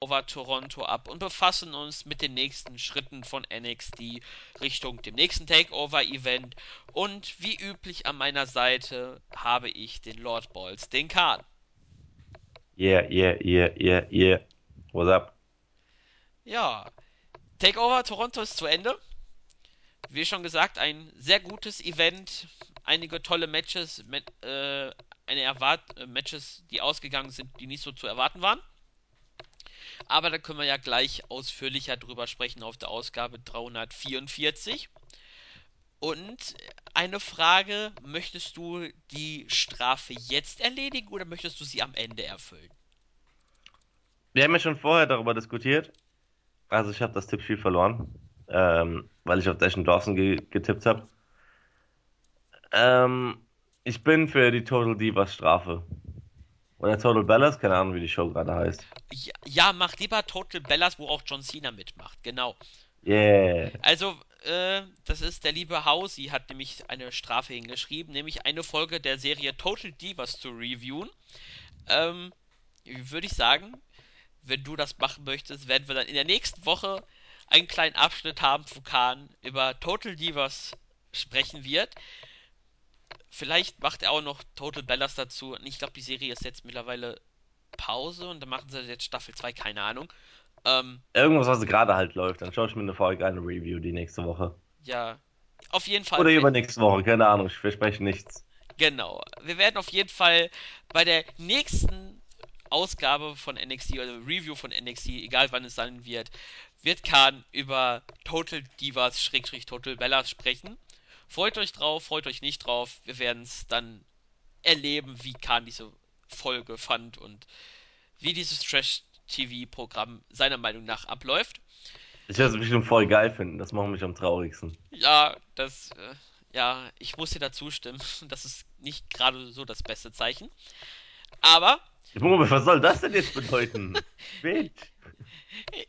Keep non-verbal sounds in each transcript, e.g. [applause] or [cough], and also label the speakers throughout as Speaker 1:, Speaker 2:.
Speaker 1: Over Toronto ab und befassen uns mit den nächsten Schritten von NXT Richtung dem nächsten Takeover-Event. Und wie üblich an meiner Seite habe ich den Lord Balls, den Khan.
Speaker 2: Yeah, yeah, yeah, yeah, yeah. What's up?
Speaker 1: Ja, Takeover Toronto ist zu Ende. Wie schon gesagt, ein sehr gutes Event. Einige tolle Matches, mit, äh, eine Erwart äh, Matches, die ausgegangen sind, die nicht so zu erwarten waren. Aber da können wir ja gleich ausführlicher drüber sprechen auf der Ausgabe 344. Und eine Frage, möchtest du die Strafe jetzt erledigen oder möchtest du sie am Ende erfüllen?
Speaker 2: Wir haben ja schon vorher darüber diskutiert. Also ich habe das Tippspiel verloren, ähm, weil ich auf Dashen Dawson ge getippt habe. Ähm, ich bin für die Total Divas Strafe. Oder Total Bellas, keine Ahnung, wie die Show gerade heißt.
Speaker 1: Ja, ja, mach lieber Total Bellas, wo auch John Cena mitmacht, genau.
Speaker 2: Yeah.
Speaker 1: Also, äh, das ist der liebe Hausi, hat nämlich eine Strafe hingeschrieben, nämlich eine Folge der Serie Total Divas zu reviewen. Ähm, würde ich sagen, wenn du das machen möchtest, werden wir dann in der nächsten Woche einen kleinen Abschnitt haben, wo Khan über Total Divas sprechen wird. Vielleicht macht er auch noch Total Bellas dazu. Und ich glaube, die Serie ist jetzt mittlerweile Pause und dann machen sie jetzt Staffel 2, keine Ahnung. Ähm,
Speaker 2: Irgendwas, was gerade halt läuft. Dann schaue ich mir eine Folge eine Review die nächste Woche.
Speaker 1: ja, auf jeden Fall.
Speaker 2: Oder übernächste Woche, keine Ahnung, ich verspreche nichts.
Speaker 1: Genau. Wir werden auf jeden Fall bei der nächsten Ausgabe von NXT oder Review von NXT, egal wann es sein wird, wird Khan über Total Divas Schrägstrich Total Bellas sprechen. Freut euch drauf, freut euch nicht drauf. Wir werden es dann erleben, wie Khan diese Folge fand und wie dieses Trash-TV-Programm seiner Meinung nach abläuft.
Speaker 2: Ich werde es bestimmt voll geil finden, das macht mich am traurigsten.
Speaker 1: Ja, das, äh, ja, ich muss dir da zustimmen. [laughs] Das ist nicht gerade so das beste Zeichen. Aber
Speaker 2: Junge, was soll das denn jetzt bedeuten? [laughs] Bitch.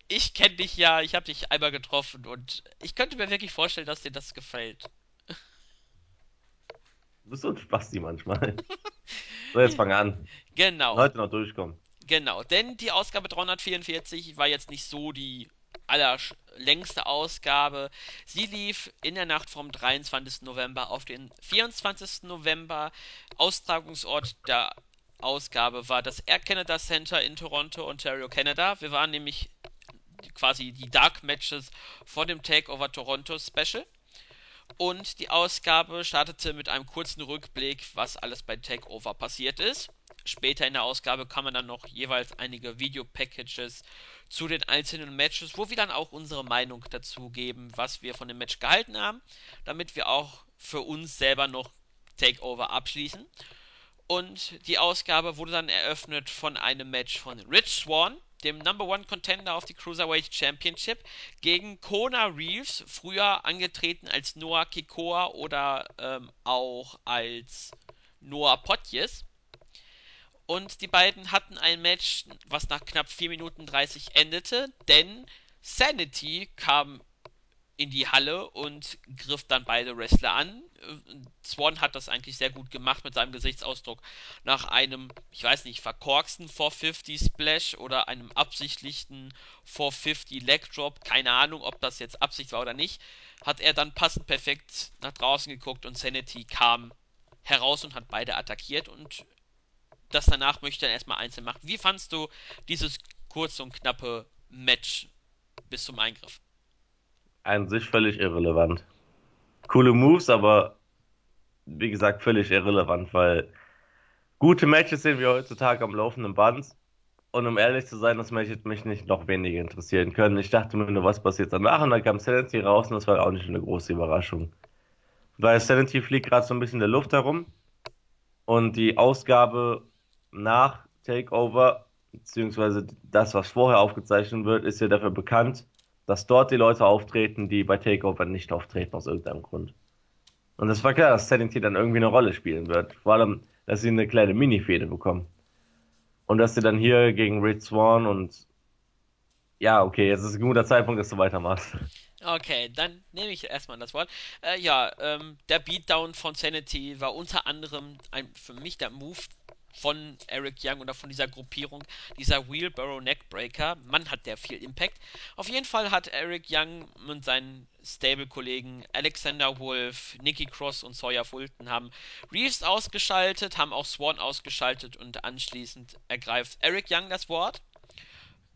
Speaker 1: ich kenne dich ja, ich habe dich einmal getroffen und ich könnte mir wirklich vorstellen, dass dir das gefällt.
Speaker 2: Du bist so ein Spasti manchmal. [laughs] So, jetzt fang an.
Speaker 1: Genau,
Speaker 2: Heute noch durchkommen.
Speaker 1: genau. Denn die Ausgabe 344 war jetzt nicht so die allerlängste Ausgabe. Sie lief in der Nacht vom 23. November auf den 24. November. Austragungsort der Ausgabe war das Air Canada Center in Toronto, Ontario, Canada. Wir waren nämlich quasi die Dark Matches vor dem Takeover Toronto Special. Und die Ausgabe startete mit einem kurzen Rückblick, was alles bei Takeover passiert ist. Später in der Ausgabe kann man dann noch jeweils einige Videopackages zu den einzelnen Matches, wo wir dann auch unsere Meinung dazu geben, was wir von dem Match gehalten haben, damit wir auch für uns selber noch Takeover abschließen. Und die Ausgabe wurde dann eröffnet von einem Match von Rich Swan, dem Number One Contender auf die Cruiserweight Championship, gegen Kona Reeves, früher angetreten als Noah Kikoa oder ähm, auch als Noah Potjes. Und die beiden hatten ein Match, was nach knapp 4 Minuten 30 endete, denn Sanity kam in die Halle und griff dann beide Wrestler an. Swan hat das eigentlich sehr gut gemacht mit seinem Gesichtsausdruck nach einem, ich weiß nicht, verkorksten 450 Splash oder einem absichtlichen 450 Leg Drop, keine Ahnung, ob das jetzt Absicht war oder nicht, hat er dann passend perfekt nach draußen geguckt und Sanity kam heraus und hat beide attackiert und das danach möchte dann erstmal einzeln machen. Wie fandst du dieses kurze und knappe Match bis zum Eingriff?
Speaker 2: An sich völlig irrelevant. Coole Moves, aber wie gesagt, völlig irrelevant, weil gute Matches sehen wir heutzutage am laufenden Band. Und um ehrlich zu sein, das Match mich nicht noch weniger interessieren können. Ich dachte mir nur, was passiert danach? Und dann kam Sanity raus und das war auch nicht eine große Überraschung. Weil Sanity fliegt gerade so ein bisschen in der Luft herum. Und die Ausgabe nach Takeover, beziehungsweise das, was vorher aufgezeichnet wird, ist ja dafür bekannt, dass dort die Leute auftreten, die bei Takeover nicht auftreten aus irgendeinem Grund. Und es war klar, dass Sanity dann irgendwie eine Rolle spielen wird. Vor allem, dass sie eine kleine Mini-Fehde bekommen. Und dass sie dann hier gegen Rich Swan und ja, okay, jetzt ist ein guter Zeitpunkt, dass du weitermachst.
Speaker 1: Okay, dann nehme ich erstmal das Wort. Äh, ja, ähm, der Beatdown von Sanity war unter anderem ein, für mich der Move von Eric Young oder von dieser Gruppierung, dieser Wheelbarrow Neckbreaker. Mann, hat der viel Impact. Auf jeden Fall hat Eric Young und seinen Stable-Kollegen Alexander Wolf, Nikki Cross und Sawyer Fulton haben Reeves ausgeschaltet, haben auch Swan ausgeschaltet und anschließend ergreift Eric Young das Wort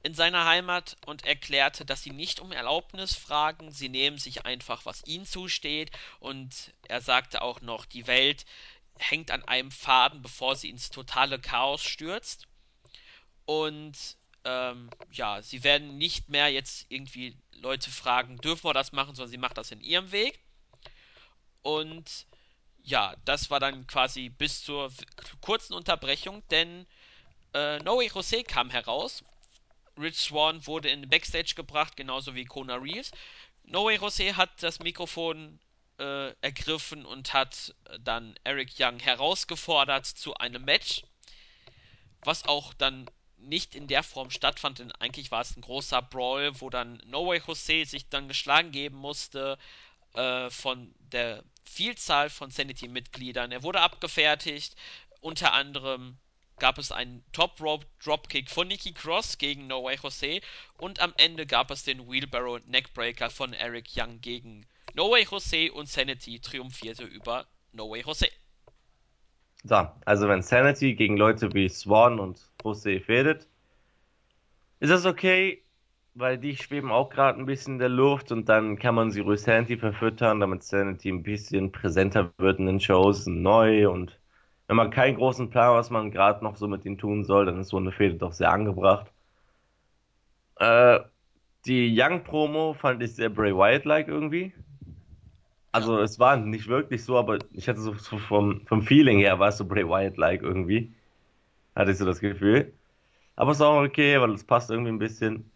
Speaker 1: in seiner Heimat und erklärte, dass sie nicht um Erlaubnis fragen, sie nehmen sich einfach, was ihnen zusteht und er sagte auch noch, die Welt hängt an einem Faden, bevor sie ins totale Chaos stürzt. Und ähm, ja, sie werden nicht mehr jetzt irgendwie Leute fragen, dürfen wir das machen, sondern sie macht das in ihrem Weg. Und ja, das war dann quasi bis zur kurzen Unterbrechung, denn äh, Noe Jose kam heraus. Rich Swan wurde in den Backstage gebracht, genauso wie Kona Reeves. Noe Jose hat das Mikrofon äh, ergriffen und hat dann Eric Young herausgefordert zu einem Match, was auch dann nicht in der Form stattfand, denn eigentlich war es ein großer Brawl, wo dann No Way Jose sich dann geschlagen geben musste äh, von der Vielzahl von Sanity-Mitgliedern. Er wurde abgefertigt, unter anderem gab es einen Top Rope Dropkick von Nikki Cross gegen No Way Jose und am Ende gab es den Wheelbarrow Neckbreaker von Eric Young gegen No Way Jose und Sanity triumphierte über No Way Jose.
Speaker 2: So, also wenn Sanity gegen Leute wie Swan und Jose fädet, ist das okay, weil die schweben auch gerade ein bisschen in der Luft und dann kann man sie ruhig Sanity verfüttern, damit Sanity ein bisschen präsenter wird in den Shows, neu und wenn man keinen großen Plan, was man gerade noch so mit ihnen tun soll, dann ist so eine Fehde doch sehr angebracht. Äh, die Young-Promo fand ich sehr Bray Wyatt-like irgendwie. Also es war nicht wirklich so, aber ich hatte so, so vom, vom Feeling her war es so Bray Wyatt-like irgendwie. Hatte ich so das Gefühl. Aber es ist auch okay, weil es passt irgendwie ein bisschen.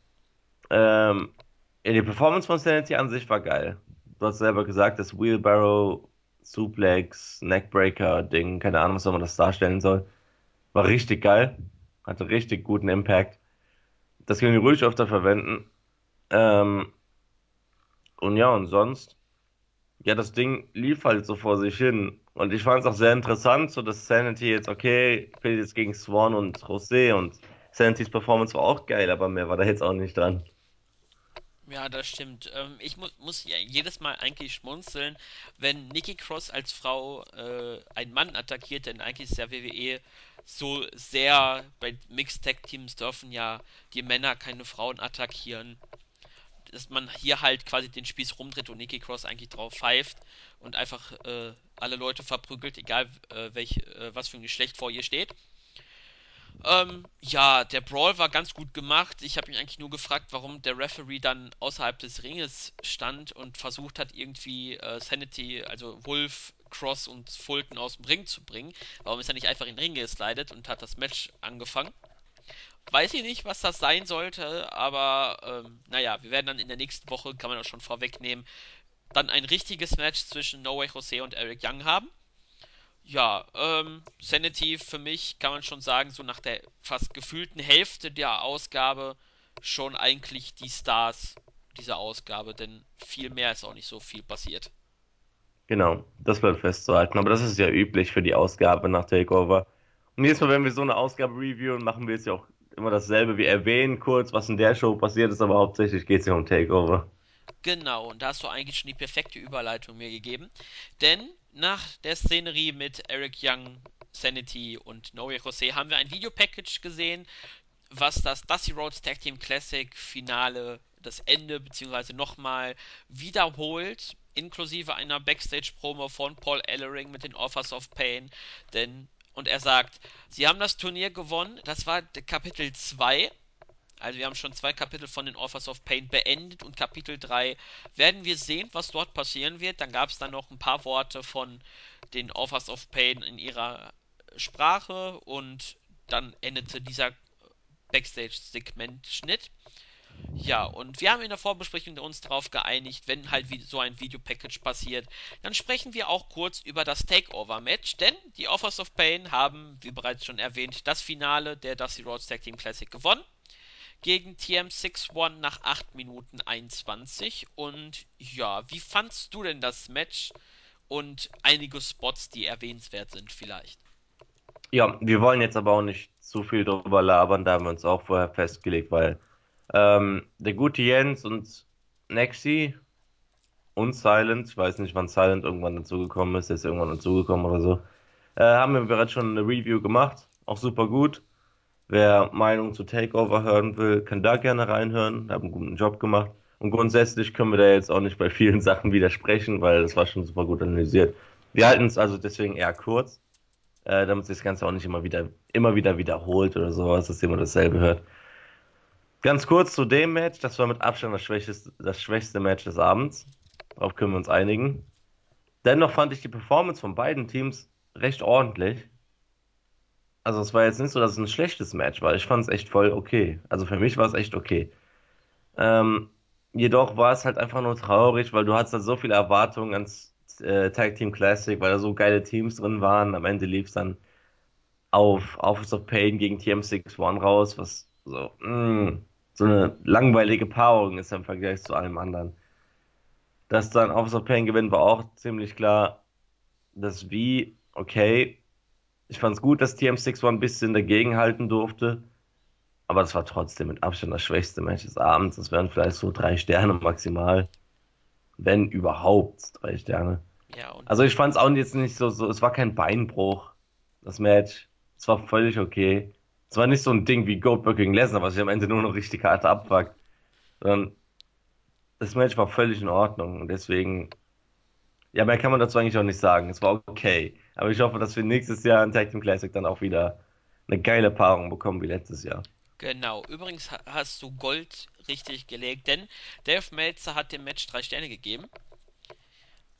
Speaker 2: Ähm, ja, die Performance von Sanity an sich war geil. Du hast selber gesagt, das Wheelbarrow, Suplex, Neckbreaker Ding, keine Ahnung, was man das darstellen soll, war richtig geil. Hatte richtig guten Impact. Das können wir ruhig öfter verwenden. Ähm, und ja, und sonst ja, das Ding lief halt so vor sich hin. Und ich fand es auch sehr interessant, so dass Sanity jetzt, okay, fehlt jetzt gegen Swan und José und Sanitys Performance war auch geil, aber mehr war da jetzt auch nicht dran.
Speaker 1: Ja, das stimmt. Ähm, ich mu muss ja jedes Mal eigentlich schmunzeln, wenn Nikki Cross als Frau äh, einen Mann attackiert, denn eigentlich ist ja WWE so sehr, bei Mixed Tag Teams dürfen ja die Männer keine Frauen attackieren. Dass man hier halt quasi den Spieß rumdreht und Nikki Cross eigentlich drauf pfeift und einfach äh, alle Leute verprügelt, egal äh, welch, äh, was für ein Geschlecht vor ihr steht. Ähm, ja, der Brawl war ganz gut gemacht. Ich habe mich eigentlich nur gefragt, warum der Referee dann außerhalb des Ringes stand und versucht hat, irgendwie äh, Sanity, also Wolf, Cross und Fulton aus dem Ring zu bringen. Warum ist er nicht einfach in den Ring geslidet und hat das Match angefangen? Weiß ich nicht, was das sein sollte, aber ähm, naja, wir werden dann in der nächsten Woche, kann man auch schon vorwegnehmen, dann ein richtiges Match zwischen No Way Jose und Eric Young haben. Ja, ähm, Sanity für mich kann man schon sagen, so nach der fast gefühlten Hälfte der Ausgabe schon eigentlich die Stars dieser Ausgabe, denn viel mehr ist auch nicht so viel passiert.
Speaker 2: Genau, das bleibt festzuhalten. Aber das ist ja üblich für die Ausgabe nach Takeover. Und jedes Mal, wenn wir so eine Ausgabe reviewen, machen wir jetzt ja auch immer dasselbe. Wir erwähnen kurz, was in der Show passiert ist, aber hauptsächlich geht es ja um Takeover.
Speaker 1: Genau, und da hast du eigentlich schon die perfekte Überleitung mir gegeben. Denn nach der Szenerie mit Eric Young, Sanity und Noe Jose haben wir ein Videopackage gesehen, was das Dusty Rhodes Tag Team Classic Finale, das Ende beziehungsweise nochmal wiederholt, inklusive einer Backstage-Promo von Paul Ellering mit den Offers of Pain. Denn, und er sagt, sie haben das Turnier gewonnen, das war Kapitel 2 also wir haben schon zwei Kapitel von den Authors of Pain beendet und Kapitel 3 werden wir sehen, was dort passieren wird. Dann gab es dann noch ein paar Worte von den Authors of Pain in ihrer Sprache und dann endete dieser Backstage-Segment-Schnitt. Ja, und wir haben in der Vorbesprechung uns darauf geeinigt, wenn halt so ein Videopackage passiert, dann sprechen wir auch kurz über das Takeover-Match, denn die Offers of Pain haben, wie bereits schon erwähnt, das Finale der Dusty Rhodes Tag Team Classic gewonnen gegen TM61 nach 8 Minuten 21. Und ja, wie fandst du denn das Match und einige Spots, die erwähnenswert sind vielleicht?
Speaker 2: Ja, wir wollen jetzt aber auch nicht zu viel drüber labern, da haben wir uns auch vorher festgelegt, weil ähm, der gute Jens und Nexi und Silent, ich weiß nicht, wann Silent irgendwann dazugekommen ist, der ist irgendwann dazugekommen oder so, äh, haben wir bereits schon eine Review gemacht, auch super gut. Wer Meinung zu Takeover hören will, kann da gerne reinhören, haben einen guten Job gemacht. Und grundsätzlich können wir da jetzt auch nicht bei vielen [laughs] Sachen widersprechen, weil das war schon super gut analysiert. Wir halten es also deswegen eher kurz, äh, damit sich das Ganze auch nicht immer wieder, immer wieder wiederholt oder sowas, dass jemand dasselbe hört. Ganz kurz zu dem Match, das war mit Abstand das schwächste, das schwächste Match des Abends. Darauf können wir uns einigen. Dennoch fand ich die Performance von beiden Teams recht ordentlich. Also es war jetzt nicht so, dass es ein schlechtes Match war. Ich fand es echt voll okay. Also für mich war es echt okay. Ähm, jedoch war es halt einfach nur traurig, weil du hattest halt so viele Erwartungen ans äh, Tag Team Classic, weil da so geile Teams drin waren. Am Ende lief es dann auf Office of Pain gegen TM61 raus, was so, mh, so eine langweilige Paarung ist im Vergleich zu allem anderen. Dass dann Office of Pain gewinnt, war auch ziemlich klar. Das Wie, okay. Ich fand es gut, dass TM61 ein bisschen dagegenhalten durfte. Aber das war trotzdem mit Abstand das schwächste Match des Abends. Das wären vielleicht so drei Sterne maximal. Wenn überhaupt drei Sterne.
Speaker 1: Ja,
Speaker 2: Also ich fand es auch jetzt nicht so, so, es war kein Beinbruch, das Match. Es war völlig okay. Es war nicht so ein Ding wie Goldberg gegen Lesnar, was ich am Ende nur noch richtig hart abfuckt. Sondern das Match war völlig in Ordnung. Und deswegen, ja, mehr kann man dazu eigentlich auch nicht sagen. Es war okay. Aber ich hoffe, dass wir nächstes Jahr in Tag Team Classic dann auch wieder eine geile Paarung bekommen wie letztes Jahr.
Speaker 1: genau. Übrigens ha- hast du Gold richtig gelegt, denn Dave Meltzer hat dem Match drei Sterne gegeben.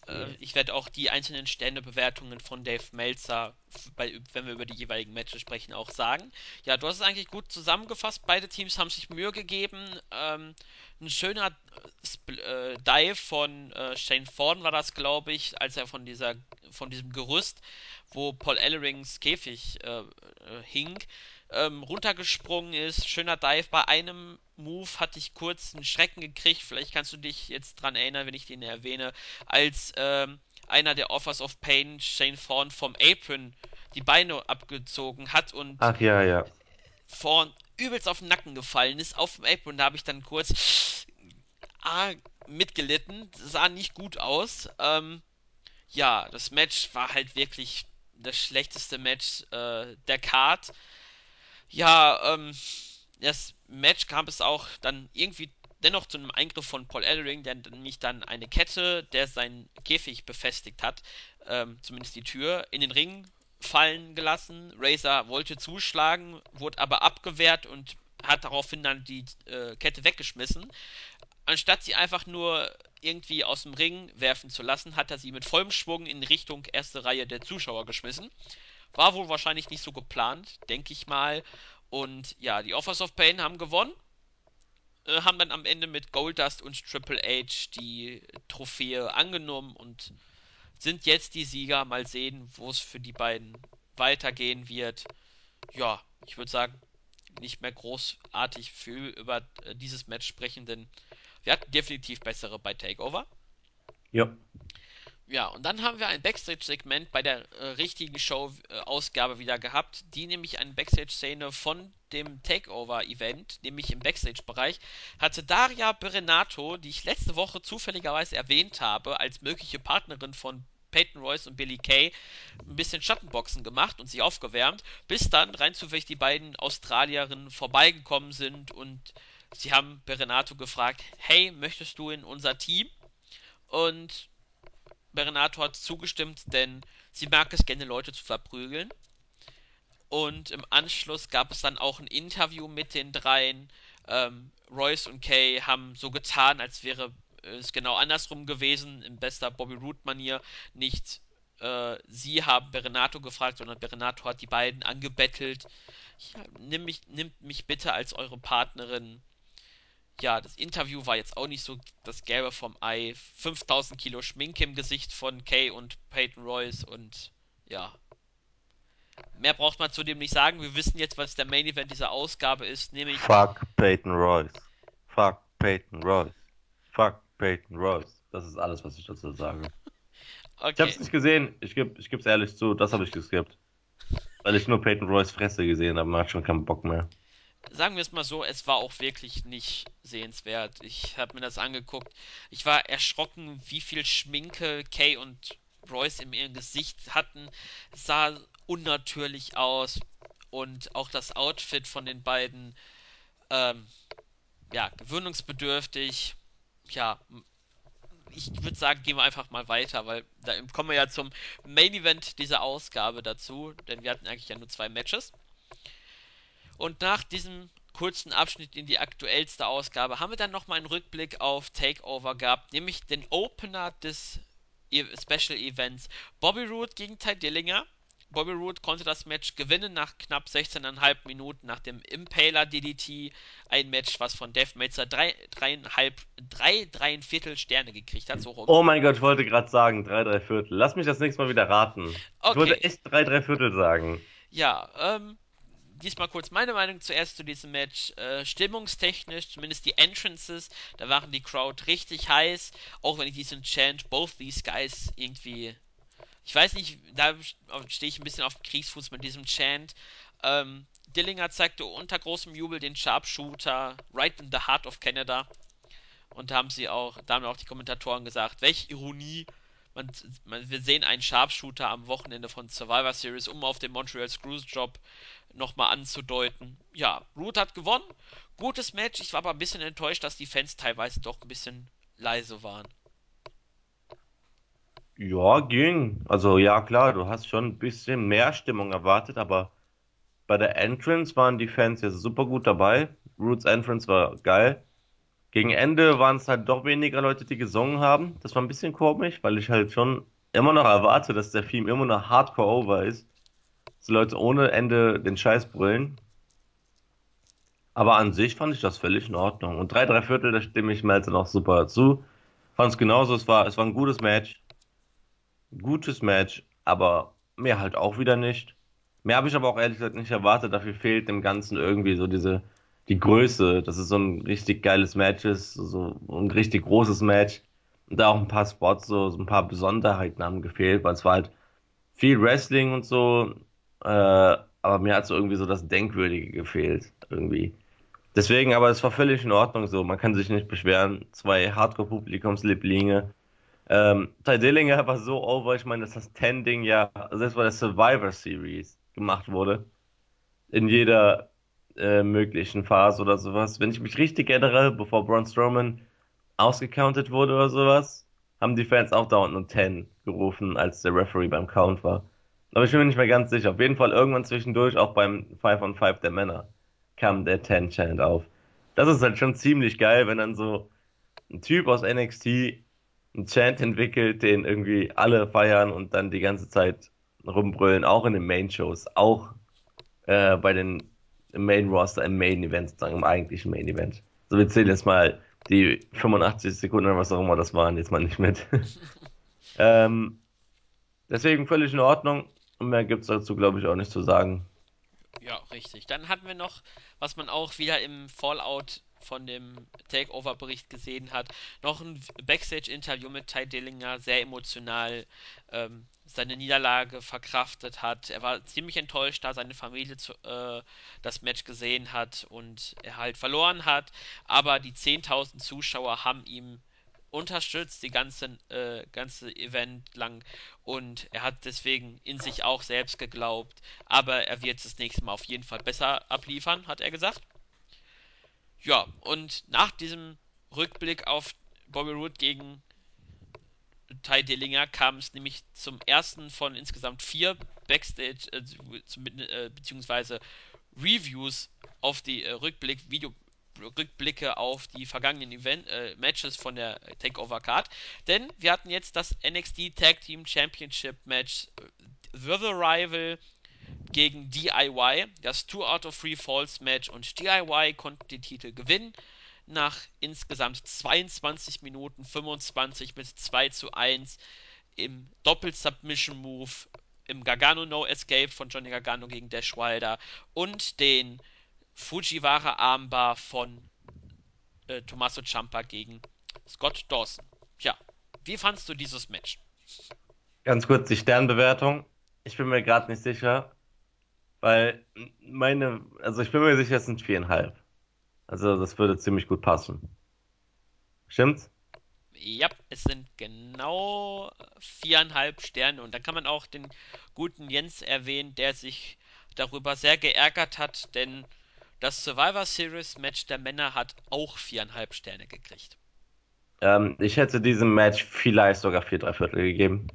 Speaker 1: Äh, ich werde auch die einzelnen Sternebewertungen von Dave Meltzer, bei, wenn wir über die jeweiligen Matches sprechen, auch sagen. Ja, du hast es eigentlich gut zusammengefasst. Beide Teams haben sich Mühe gegeben. Ähm, ein schöner äh, äh, Dive von äh, Shane Thorne war das, glaube ich, als er von dieser von diesem Gerüst, wo Paul Ellerings Käfig äh, äh, hing, ähm, runtergesprungen ist. Schöner Dive. Bei einem Move hatte ich kurz einen Schrecken gekriegt. Vielleicht kannst du dich jetzt dran erinnern, wenn ich den erwähne als ähm, einer der Offers of Pain Shane Thorne vom Apron die Beine abgezogen hat und
Speaker 2: Ach ja, ja.
Speaker 1: Thorne übelst auf den Nacken gefallen ist auf dem Apron. Da habe ich dann kurz ah, mitgelitten. Sah nicht gut aus. Ähm, ja, das Match war halt wirklich das schlechteste Match äh, der Card. Ja, ähm, das Match kam es auch dann irgendwie dennoch zu einem Eingriff von Paul Ellering, der nämlich dann eine Kette, der seinen Käfig befestigt hat, ähm, zumindest die Tür, in den Ring fallen gelassen. Razor wollte zuschlagen, wurde aber abgewehrt und hat daraufhin dann die äh, Kette weggeschmissen. Anstatt sie einfach nur irgendwie aus dem Ring werfen zu lassen, hat er sie mit vollem Schwung in Richtung erste Reihe der Zuschauer geschmissen. War wohl wahrscheinlich nicht so geplant, denke ich mal. Und ja, die Offers of Pain haben gewonnen äh, haben dann am Ende mit Goldust und Triple H die Trophäe angenommen und sind jetzt die Sieger. Mal sehen, wo es für die beiden weitergehen wird. Ja, ich würde sagen, nicht mehr großartig viel über äh, dieses Match sprechen, denn wir hatten definitiv bessere bei Takeover.
Speaker 2: Ja.
Speaker 1: Ja, und dann haben wir ein Backstage-Segment bei der äh, richtigen Show-Ausgabe wieder gehabt, die nämlich eine Backstage-Szene von dem Takeover-Event, nämlich im Backstage-Bereich, hatte Daria Berenato, die ich letzte Woche zufälligerweise erwähnt habe, als mögliche Partnerin von Peyton Royce und Billy Kay, ein bisschen Schattenboxen gemacht und sich aufgewärmt, bis dann rein zufällig die beiden Australierinnen vorbeigekommen sind und sie haben Berenato gefragt, hey, möchtest du in unser Team? Und Berenato hat zugestimmt, denn sie mag es gerne, Leute zu verprügeln. Und im Anschluss gab es dann auch ein Interview mit den dreien. Ähm, Royce und Kay haben so getan, als wäre es genau andersrum gewesen, in bester Bobby Roode-Manier. Nicht äh, sie haben Berenato gefragt, sondern Berenato hat die beiden angebettelt. Ja, nimm mich, nimmt mich bitte als eure Partnerin ja, das Interview war jetzt auch nicht so das Gelbe vom Ei. 5000 Kilo Schminke im Gesicht von Kay und Peyton Royce und ja, mehr braucht man zudem nicht sagen. Wir wissen jetzt, was der Main Event dieser Ausgabe ist, nämlich,
Speaker 2: Fuck Peyton Royce. Fuck Peyton Royce. Fuck Peyton Royce. Das ist alles, was ich dazu sage. [laughs] Ich
Speaker 1: okay,
Speaker 2: hab's nicht gesehen. Ich geb, ich geb's ehrlich zu. Das habe ich geskippt. weil ich nur Peyton Royce Fresse gesehen habe. Man hat schon keinen Bock mehr.
Speaker 1: Sagen wir es mal so, es war auch wirklich nicht sehenswert. Ich habe mir das angeguckt. Ich war erschrocken, wie viel Schminke Kay und Royce in ihrem Gesicht hatten. Es sah unnatürlich aus. Und auch das Outfit von den beiden, ähm, ja, gewöhnungsbedürftig. Ja, ich würde sagen, gehen wir einfach mal weiter, weil da kommen wir ja zum Main Event dieser Ausgabe dazu, denn wir hatten eigentlich ja nur zwei Matches. Und nach diesem kurzen Abschnitt in die aktuellste Ausgabe haben wir dann nochmal einen Rückblick auf Takeover gehabt, nämlich den Opener des e- Special Events Bobby Roode gegen Ty Dillinger. Bobby Roode konnte das Match gewinnen nach knapp 16,5 Minuten nach dem Impaler DDT. Ein Match, was von Death Meltzer drei, dreieinhalb, drei, drei Viertel Sterne gekriegt hat, so rum.
Speaker 2: Oh mein Gott, ich wollte gerade sagen, drei, drei Viertel. Lass mich das nächste Mal wieder raten. Okay. Ich wollte echt drei, drei Viertel sagen.
Speaker 1: Ja, ähm, diesmal kurz meine Meinung zuerst zu diesem Match. Äh, stimmungstechnisch, zumindest die Entrances, da waren die Crowd richtig heiß, auch wenn ich diesen Chant, both these guys, irgendwie. Ich weiß nicht, da stehe ich ein bisschen auf Kriegsfuß mit diesem Chant. Ähm, Dillinger zeigte unter großem Jubel den Sharpshooter right in the heart of Canada. Und da haben sie auch, da haben auch die Kommentatoren gesagt, welche Ironie. Man, man, wir sehen einen Sharpshooter am Wochenende von Survivor Series, um auf den Montreal Screws Job nochmal anzudeuten. Ja, Root hat gewonnen. Gutes Match. Ich war aber ein bisschen enttäuscht, dass die Fans teilweise doch ein bisschen leise waren.
Speaker 2: Ja, ging. Also ja, klar, du hast schon ein bisschen mehr Stimmung erwartet, aber bei der Entrance waren die Fans ja super gut dabei. Roots Entrance war geil. Gegen Ende waren es halt doch weniger Leute, die gesungen haben. Das war ein bisschen komisch, weil ich halt schon immer noch erwarte, dass der Theme immer noch hardcore over ist so Leute ohne Ende den Scheiß brüllen. Aber an sich fand ich das völlig in Ordnung. Und drei, drei Viertel, da stimme ich Melzer noch super zu. Fand es genauso, es war, es war ein gutes Match. Gutes Match, aber mehr halt auch wieder nicht. Mehr habe ich aber auch ehrlich gesagt nicht erwartet. Dafür fehlt dem Ganzen irgendwie so diese, die Größe, dass es so ein richtig geiles Match ist, so ein richtig großes Match. Und da auch ein paar Spots, so, so ein paar Besonderheiten haben gefehlt, weil es war halt viel Wrestling und so, äh, aber mir hat so irgendwie so das Denkwürdige gefehlt, irgendwie. Deswegen, aber es war völlig in Ordnung so. Man kann sich nicht beschweren. Zwei Hardcore-Publikumslieblinge. Ähm, Ty Dillinger war so over. Ich meine, dass das Ten-Ding ja selbst bei der Survivor Series gemacht wurde. In jeder äh, möglichen Phase oder sowas. Wenn ich mich richtig erinnere, bevor Braun Strowman ausgecountet wurde oder sowas, haben die Fans auch dauernd nur Ten gerufen, als der Referee beim Count war. Aber ich bin mir nicht mehr ganz sicher. Auf jeden Fall irgendwann zwischendurch, auch beim 5 on 5 der Männer, kam der 10 Chant auf. Das ist halt schon ziemlich geil, wenn dann so ein Typ aus NXT einen Chant entwickelt, den irgendwie alle feiern und dann die ganze Zeit rumbrüllen, auch in den Main-Shows, auch äh, bei den Main Roster, im Main Event, sozusagen im eigentlichen Main Event. So, wir zählen jetzt mal die 85 Sekunden oder was auch immer das waren, jetzt mal nicht mit. [laughs] ähm, deswegen völlig in Ordnung. Und mehr gibt es dazu, glaube ich, auch nicht zu sagen.
Speaker 1: Ja, richtig. Dann hatten wir noch, was man auch wieder im Fallout von dem Takeover-Bericht gesehen hat, noch ein Backstage-Interview mit Ty Dillinger, sehr emotional ähm, seine Niederlage verkraftet hat. Er war ziemlich enttäuscht, da seine Familie zu, äh, das Match gesehen hat und er halt verloren hat. Aber die 10.000 Zuschauer haben ihm unterstützt, die ganze, äh, ganze Event lang. Und er hat deswegen in sich auch selbst geglaubt. Aber er wird es das nächste Mal auf jeden Fall besser abliefern, hat er gesagt. Ja, und nach diesem Rückblick auf Bobby Roode gegen Ty Dillinger kam es nämlich zum ersten von insgesamt vier Backstage, äh, äh, beziehungsweise Reviews auf die äh, Rückblick, Video, Rückblicke auf die vergangenen Event, äh, Matches von der Takeover Card. Denn wir hatten jetzt das NXT Tag Team Championship Match äh, The Rival gegen DIY, das 2 out of 3 Falls Match und DIY konnten den Titel gewinnen nach insgesamt 22 Minuten 25 mit 2 zu 1 im Doppel-Submission-Move im Gargano No Escape von Johnny Gargano gegen Dash Wilder und den Fujiwara Armbar von äh, Tommaso Ciampa gegen Scott Dawson. Ja, wie fandst du dieses Match?
Speaker 2: Ganz kurz die Sternbewertung. Ich bin mir gerade nicht sicher. Weil meine, also ich bin mir sicher, es sind viereinhalb. Also das würde ziemlich gut passen. Stimmt's?
Speaker 1: Ja, es sind genau viereinhalb Sterne. Und da kann man auch den guten Jens erwähnen, der sich darüber sehr geärgert hat, denn das Survivor Series Match der Männer hat auch viereinhalb Sterne gekriegt.
Speaker 2: Ähm, ich hätte diesem Match vielleicht sogar vier, drei Viertel gegeben.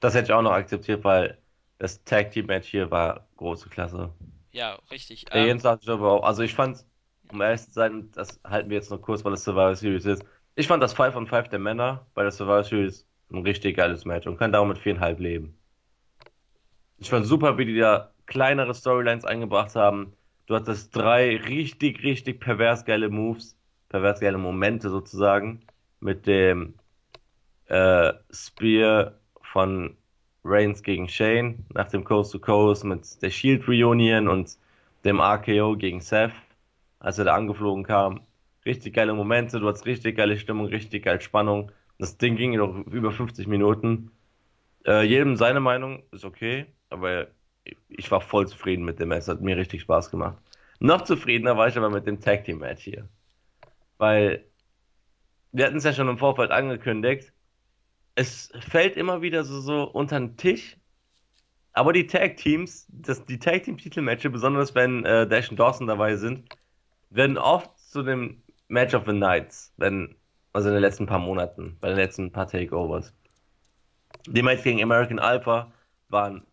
Speaker 2: Das hätte ich auch noch akzeptiert, weil das Tag Team Match hier war große Klasse.
Speaker 1: Ja, richtig.
Speaker 2: Der
Speaker 1: Ähm,
Speaker 2: Jens sagt aber auch, also ich fand, um ehrlich zu sein, das halten wir jetzt noch kurz, weil es Survivor Series ist. Ich fand das 5 on 5 der Männer bei der Survivor Series ein richtig geiles Match und kann darum mit viereinhalb leben. Ich fand super, wie die da kleinere Storylines eingebracht haben. Du hattest drei richtig, richtig pervers geile Moves, pervers geile Momente sozusagen, mit dem äh, Spear von Reigns gegen Shane nach dem Coast to Coast, mit der Shield Reunion und dem RKO gegen Seth, als er da angeflogen kam. Richtig geile Momente, du hattest richtig geile Stimmung, richtig geile Spannung. Das Ding ging noch über 50 Minuten. Äh, jedem seine Meinung ist okay, aber ich war voll zufrieden mit dem Match. Hat mir richtig Spaß gemacht. Noch zufriedener war ich aber mit dem Tag Team Match hier. Weil wir hatten es ja schon im Vorfeld angekündigt. Es fällt immer wieder so, so unter den Tisch. Aber die Tag Teams, das, die Tag Team Titelmatches, besonders wenn äh, Dash und Dawson dabei sind, werden oft zu dem Match of the Nights, wenn, also in den letzten paar Monaten, bei den letzten paar Takeovers. Die Match gegen American Alpha waren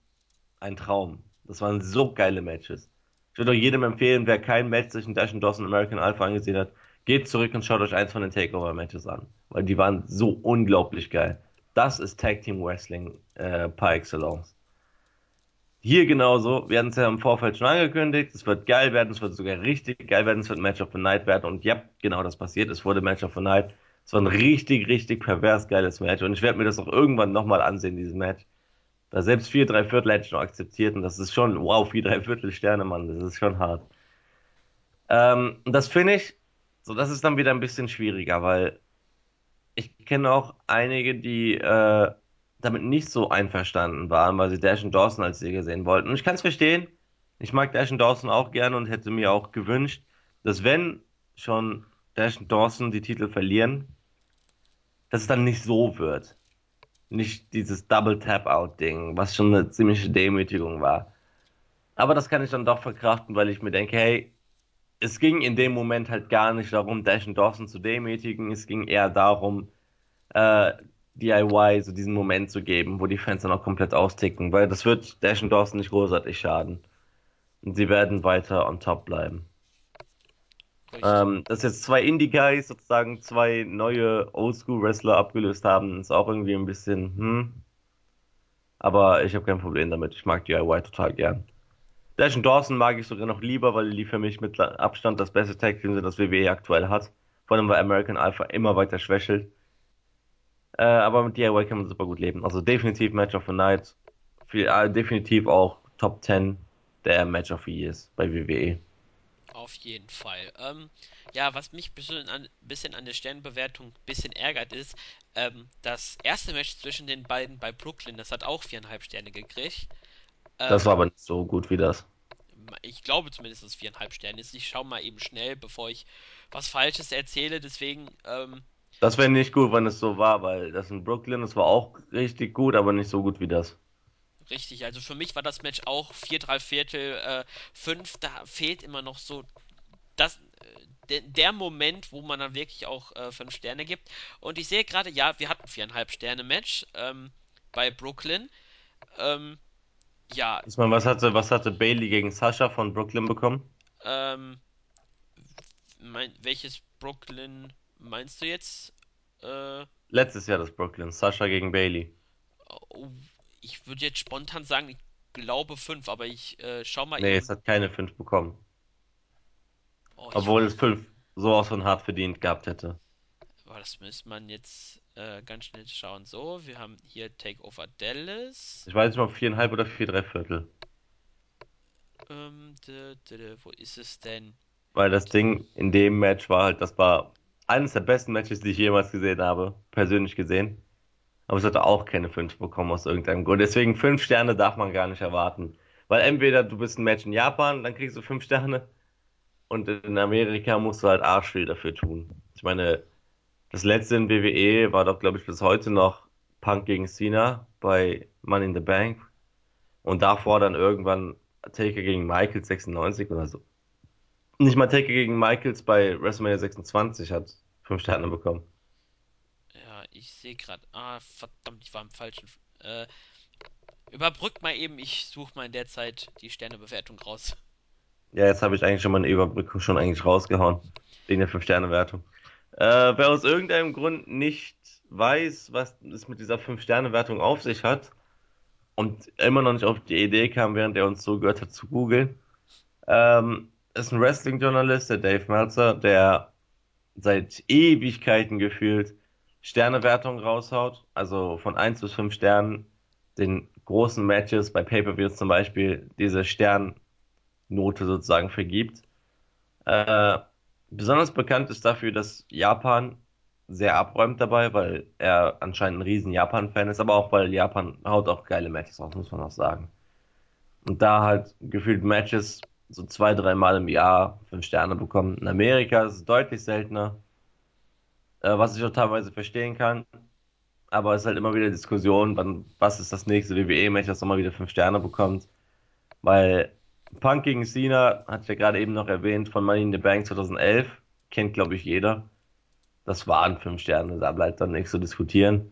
Speaker 2: ein Traum. Das waren so geile Matches. Ich würde auch jedem empfehlen, wer kein Match zwischen Dash und Dawson und American Alpha angesehen hat, geht zurück und schaut euch eins von den Takeover-Matches an. Weil die waren so unglaublich geil. Das ist Tag Team Wrestling äh, par excellence. Hier genauso, wir hatten es ja im Vorfeld schon angekündigt, es wird geil werden, es wird sogar richtig geil werden, es wird Match of the Night werden. Und ja, genau das passiert, es wurde Match of the Night. Es war ein richtig, richtig pervers geiles Match. Und ich werde mir das auch irgendwann nochmal ansehen, dieses Match. Da selbst vier, drei Viertel hätte ich noch akzeptiert. Und das ist schon, wow, vier, drei Viertel Sterne, Mann, das ist schon hart. Ähm, und das finde ich, so, das ist dann wieder ein bisschen schwieriger, weil ich kenne auch einige, die äh, damit nicht so einverstanden waren, weil sie Dash und Dawson als Sieger sehen wollten. Und ich kann es verstehen. Ich mag Dash und Dawson auch gerne und hätte mir auch gewünscht, dass wenn schon Dash und Dawson die Titel verlieren, dass es dann nicht so wird. Nicht dieses Double Tap-Out-Ding, was schon eine ziemliche Demütigung war. Aber das kann ich dann doch verkraften, weil ich mir denke, hey, es ging in dem Moment halt gar nicht darum, Dash und Dawson zu demütigen. Es ging eher darum, äh, DIY so diesen Moment zu geben, wo die Fans dann auch komplett austicken, weil das wird Dash und Dawson nicht großartig schaden. Und sie werden weiter on top bleiben. Ähm, dass jetzt zwei Indie-Guys sozusagen zwei neue Oldschool-Wrestler abgelöst haben, ist auch irgendwie ein bisschen, hm. Aber ich habe kein Problem damit. Ich mag DIY total gern. Dash und Dawson mag ich sogar noch lieber, weil die für mich mit Abstand das beste Tag-Team sind, das WWE aktuell hat. Vor allem, weil American Alpha immer weiter schwächelt. Äh, aber mit DIY kann man super gut leben. Also definitiv Match of the Night. Viel, äh, definitiv auch Top 10 der Match of the Years bei WWE.
Speaker 1: Auf jeden Fall. Ähm, ja, was mich bisschen an, bisschen an der Sternbewertung ein bisschen ärgert, ist, ähm, das erste Match zwischen den beiden bei Brooklyn, das hat auch viereinhalb Sterne gekriegt.
Speaker 2: Das
Speaker 1: Ähm,
Speaker 2: war aber nicht so gut wie das.
Speaker 1: ich glaube zumindest, dass es viereinhalb Sterne ist. Ich schaue mal eben schnell, bevor ich was Falsches erzähle. Deswegen, ähm,
Speaker 2: Das wäre nicht gut, wenn es so war, weil das in Brooklyn, das war auch richtig gut, aber nicht so gut wie das.
Speaker 1: richtig. Also für mich war das Match auch vier, drei Viertel, äh, fünf. Da fehlt immer noch so das, äh, der, der Moment, wo man dann wirklich auch äh, fünf Sterne gibt. Und ich sehe gerade, ja, wir hatten viereinhalb Sterne Match ähm, bei Brooklyn. Ähm, ja,
Speaker 2: Ich meine, was hatte, was hatte Bailey gegen Sasha von Brooklyn bekommen?
Speaker 1: ähm, mein, welches Brooklyn meinst du jetzt? Äh,
Speaker 2: Letztes Jahr das Brooklyn, Sasha gegen Bailey.
Speaker 1: oh, ich würde jetzt spontan sagen, ich glaube fünf, aber ich äh, schau mal
Speaker 2: Nee, es
Speaker 1: eben.
Speaker 2: hat keine fünf bekommen.
Speaker 1: Oh,
Speaker 2: Obwohl es fünf sowas von hart verdient gehabt hätte.
Speaker 1: oh, das müsste man jetzt äh, ganz schnell schauen. So, wir haben hier Takeover Dallas.
Speaker 2: Ich weiß nicht mal, ob viereinhalb oder vier, drei Viertel.
Speaker 1: Ähm, dä, dä, dä, wo ist es denn?
Speaker 2: Weil das Ding in dem Match war halt, das war eines der besten Matches, die ich jemals gesehen habe, persönlich gesehen. Aber es hatte auch keine fünf bekommen aus irgendeinem Grund. Deswegen fünf Sterne darf man gar nicht erwarten. Weil entweder du bist ein Match in Japan, dann kriegst du fünf Sterne. Und in Amerika musst du halt arsch viel dafür tun. Ich meine, das letzte in WWE war doch, glaube ich, bis heute noch Punk gegen Cena bei Money in the Bank. Und davor dann irgendwann Taker gegen Michaels 96 oder so. Nicht mal Taker gegen Michaels bei WrestleMania 26 hat fünf Sterne bekommen.
Speaker 1: Ja, ich sehe gerade. Ah, verdammt, ich war im falschen. Äh, überbrückt mal eben, ich suche mal in der Zeit die Sternebewertung raus.
Speaker 2: Ja, jetzt habe ich eigentlich schon mal eine Überbrückung schon eigentlich rausgehauen. Wegen der fünf sterne wertung Äh, wer aus irgendeinem Grund nicht weiß, was es mit dieser fünf sterne wertung auf sich hat und immer noch nicht auf die Idee kam, während er uns zugehört hat, zu googeln, ähm, ist ein Wrestling-Journalist, der Dave Meltzer, der seit Ewigkeiten gefühlt Sternewertung raushaut, also von 1 bis 5 Sternen, den großen Matches bei Pay-Per-Views zum Beispiel diese Sternnote sozusagen vergibt. Äh, besonders bekannt ist dafür, dass Japan sehr abräumt dabei, weil er anscheinend ein riesen Japan-Fan ist, aber auch weil Japan haut auch geile Matches raus, muss man auch sagen. Und da halt gefühlt Matches so zwei, dreimal im Jahr fünf Sterne bekommen. In Amerika ist es deutlich seltener, äh, was ich auch teilweise verstehen kann. Aber es ist halt immer wieder Diskussion, wann, was ist das nächste WWE-Match, das nochmal wieder fünf Sterne bekommt. Weil Punk gegen Cena, ich ja gerade eben noch erwähnt, von Money in the Bank 2011, kennt glaube ich jeder. Das waren fünf Sterne, da bleibt dann nichts zu diskutieren.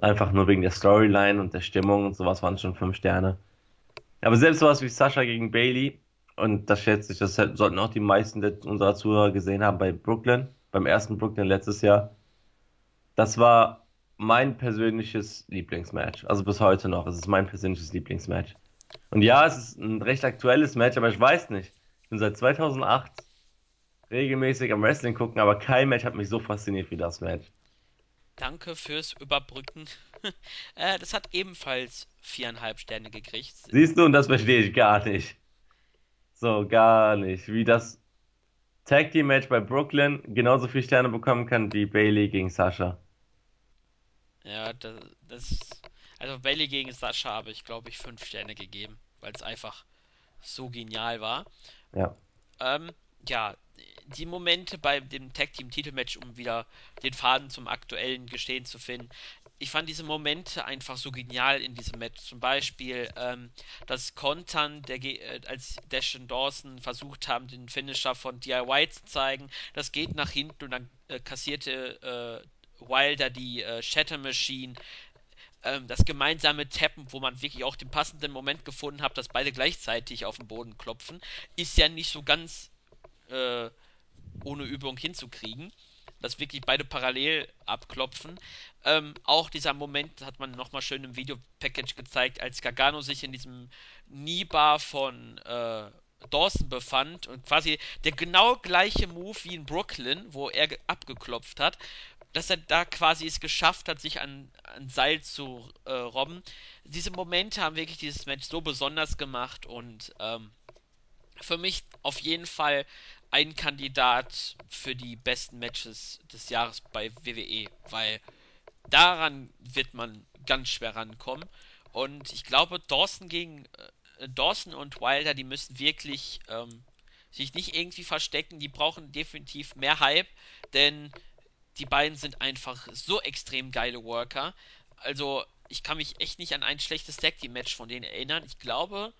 Speaker 2: Einfach nur wegen der Storyline und der Stimmung und sowas waren schon fünf Sterne. Aber selbst sowas wie Sascha gegen Bailey, und das schätze ich, das sollten auch die meisten unserer Zuhörer gesehen haben bei Brooklyn, beim ersten Brooklyn letztes Jahr. Das war mein persönliches Lieblingsmatch. Also bis heute noch. Es ist mein persönliches Lieblingsmatch. Und ja, es ist ein recht aktuelles Match, aber ich weiß nicht. Ich bin seit 2008 regelmäßig am Wrestling gucken, aber kein Match hat mich so fasziniert wie das Match.
Speaker 1: Danke fürs Überbrücken. [laughs] äh, das hat ebenfalls viereinhalb Sterne gekriegt.
Speaker 2: Siehst du, und das verstehe ich gar nicht. So, gar nicht. Wie das Tag Team Match bei Brooklyn genauso viele Sterne bekommen kann wie Bailey gegen Sascha.
Speaker 1: Ja, das, das also Bailey gegen Sascha habe ich glaube ich fünf Sterne gegeben, weil es einfach so genial war.
Speaker 2: Ja.
Speaker 1: Ähm, ja, die Momente bei dem Tag Team Titelmatch, um wieder den Faden zum aktuellen Geschehen zu finden. Ich fand diese Momente einfach so genial in diesem Match. Zum Beispiel ähm, das Kontern, der, äh, als Dash und Dawson versucht haben, den Finisher von DIY zu zeigen. Das geht nach hinten und dann äh, kassierte äh, Wilder die äh, Shatter Machine ähm, das gemeinsame Tappen, wo man wirklich auch den passenden Moment gefunden hat, dass beide gleichzeitig auf den Boden klopfen, ist ja nicht so ganz äh, ohne Übung hinzukriegen. Dass wirklich beide parallel abklopfen. Ähm, auch dieser Moment hat man nochmal schön im Videopackage gezeigt, als Gargano sich in diesem Kniebar von äh, Dawson befand und quasi der genau gleiche Move wie in Brooklyn, wo er abgeklopft hat, dass er da quasi es geschafft hat, sich an, an Seil zu äh, robben. Diese Momente haben wirklich dieses Match so besonders gemacht und ähm, für mich auf jeden Fall ein Kandidat für die besten Matches des Jahres bei WWE, weil daran wird man ganz schwer rankommen. Und ich glaube, Dawson gegen äh, Dawson und Wilder, die müssen wirklich ähm, sich nicht irgendwie verstecken. Die brauchen definitiv mehr Hype, denn die beiden sind einfach so extrem geile Worker. Also ich kann mich echt nicht an ein schlechtes Tag Team Match von denen erinnern. Ich glaube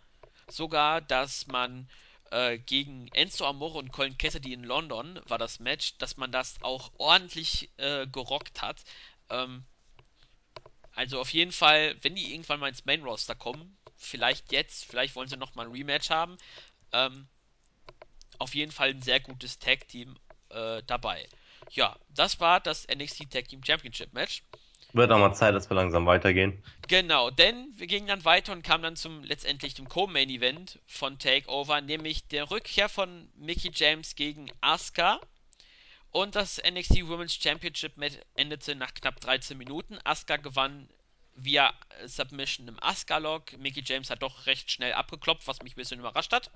Speaker 1: sogar, dass man äh, gegen Enzo Amore und Colin Cassidy in London war das Match, dass man das auch ordentlich äh, gerockt hat. Ähm, also auf jeden Fall, wenn die irgendwann mal ins Main Roster kommen, vielleicht jetzt, vielleicht wollen sie noch mal ein Rematch haben, ähm, auf jeden Fall ein sehr gutes Tag Team äh, dabei. Ja, das war das NXT Tag Team Championship Match.
Speaker 2: Wird auch mal Zeit, dass wir langsam weitergehen.
Speaker 1: Genau, denn wir gingen dann weiter und kamen dann zum letztendlich dem Co-Main Event von Takeover, nämlich der Rückkehr von Mickey James gegen Asuka. Und das NXT Women's Championship Match endete nach knapp 13 Minuten. Asuka gewann via Submission im Asuka-Log. Mickey James hat doch recht schnell abgeklopft, was mich ein bisschen überrascht hat.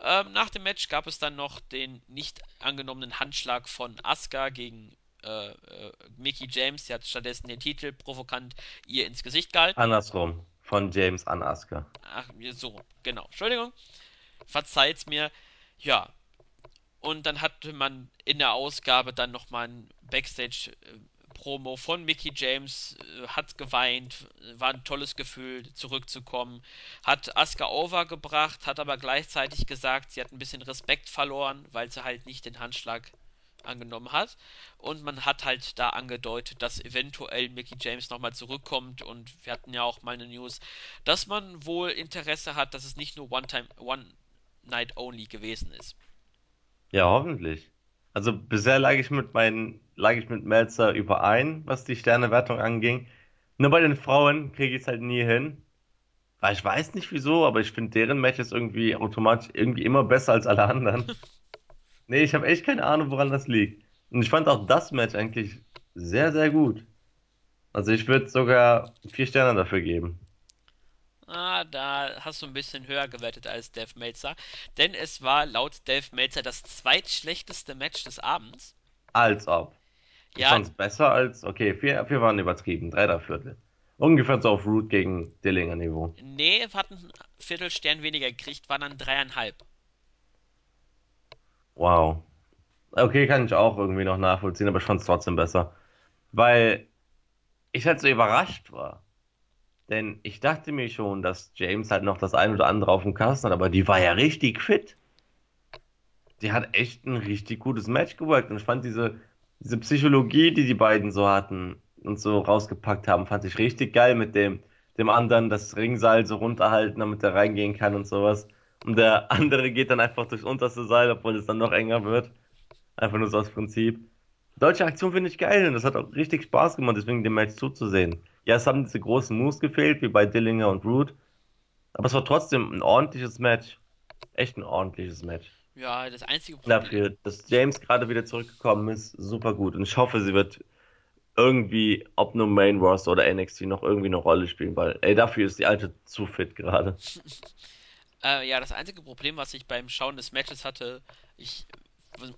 Speaker 1: Ähm, nach dem Match gab es dann noch den nicht angenommenen Handschlag von Asuka gegen äh, äh, Mickey James, der hat stattdessen den Titel provokant ihr ins Gesicht gehalten.
Speaker 2: Andersrum. von James an Asuka.
Speaker 1: Ach, so, genau. Entschuldigung. Verzeiht's mir. Ja. Und dann hatte man in der Ausgabe dann nochmal ein Backstage-Promo von Mickey James. äh, Hat geweint. War ein tolles Gefühl, zurückzukommen. Hat Asuka overgebracht, hat aber gleichzeitig gesagt, sie hat ein bisschen Respekt verloren, weil sie halt nicht den Handschlag angenommen hat. Und man hat halt da angedeutet, dass eventuell Mickey James nochmal zurückkommt. Und wir hatten ja auch mal eine News, dass man wohl Interesse hat, dass es nicht nur One Time, One Night Only gewesen ist.
Speaker 2: Ja, hoffentlich. Also bisher lag ich mit meinen, lag ich mit Meltzer überein, was die Sternewertung anging. Nur bei den Frauen kriege ich es halt nie hin. Weil ich weiß nicht wieso, aber ich finde deren Matches irgendwie automatisch irgendwie immer besser als alle anderen. [laughs] Nee, ich habe echt keine Ahnung, woran das liegt. Und ich fand auch das Match eigentlich sehr, sehr gut. Also ich würde sogar vier Sterne dafür geben.
Speaker 1: Ah, da hast du ein bisschen höher gewertet als Dave Meltzer. Denn es war laut Dave Meltzer das zweitschlechteste Match des Abends.
Speaker 2: Als ob. Ich
Speaker 1: Ja,
Speaker 2: fand es besser als, okay, vier, vier waren übertrieben, drei der Viertel. Ungefähr so auf Root gegen Dillinger Niveau.
Speaker 1: nee, hat einen Viertelstern weniger gekriegt, waren dann dreieinhalb.
Speaker 2: Wow. Okay, kann ich auch irgendwie noch nachvollziehen, aber ich fand es trotzdem besser. Weil ich halt so überrascht war. Denn ich dachte mir schon, dass James halt noch das ein oder andere auf dem Kasten hat, aber die war ja richtig fit. Die hat echt ein richtig gutes Match gewirkt und ich fand diese, diese Psychologie, die die beiden so hatten und so rausgepackt haben, fand ich richtig geil mit dem, dem anderen das Ringseil so runterhalten, damit er reingehen kann und sowas. Und der andere geht dann einfach durchs unterste Seil, obwohl es dann noch enger wird. Einfach nur so aus Prinzip. Deutsche Aktion finde ich geil und das hat auch richtig Spaß gemacht, deswegen dem Match zuzusehen. Ja, es haben diese großen Moves gefehlt, wie bei Dillinger und Root, aber es war trotzdem ein ordentliches Match. Echt ein ordentliches Match.
Speaker 1: Ja, das einzige Problem.
Speaker 2: Dafür, dass James gerade wieder zurückgekommen ist, super gut. Und ich hoffe, sie wird irgendwie, ob nur Main Roster oder NXT, noch irgendwie eine Rolle spielen, weil, ey, dafür ist die alte zu fit gerade. [laughs]
Speaker 1: Äh, ja, das einzige Problem, was ich beim Schauen des Matches hatte, ich,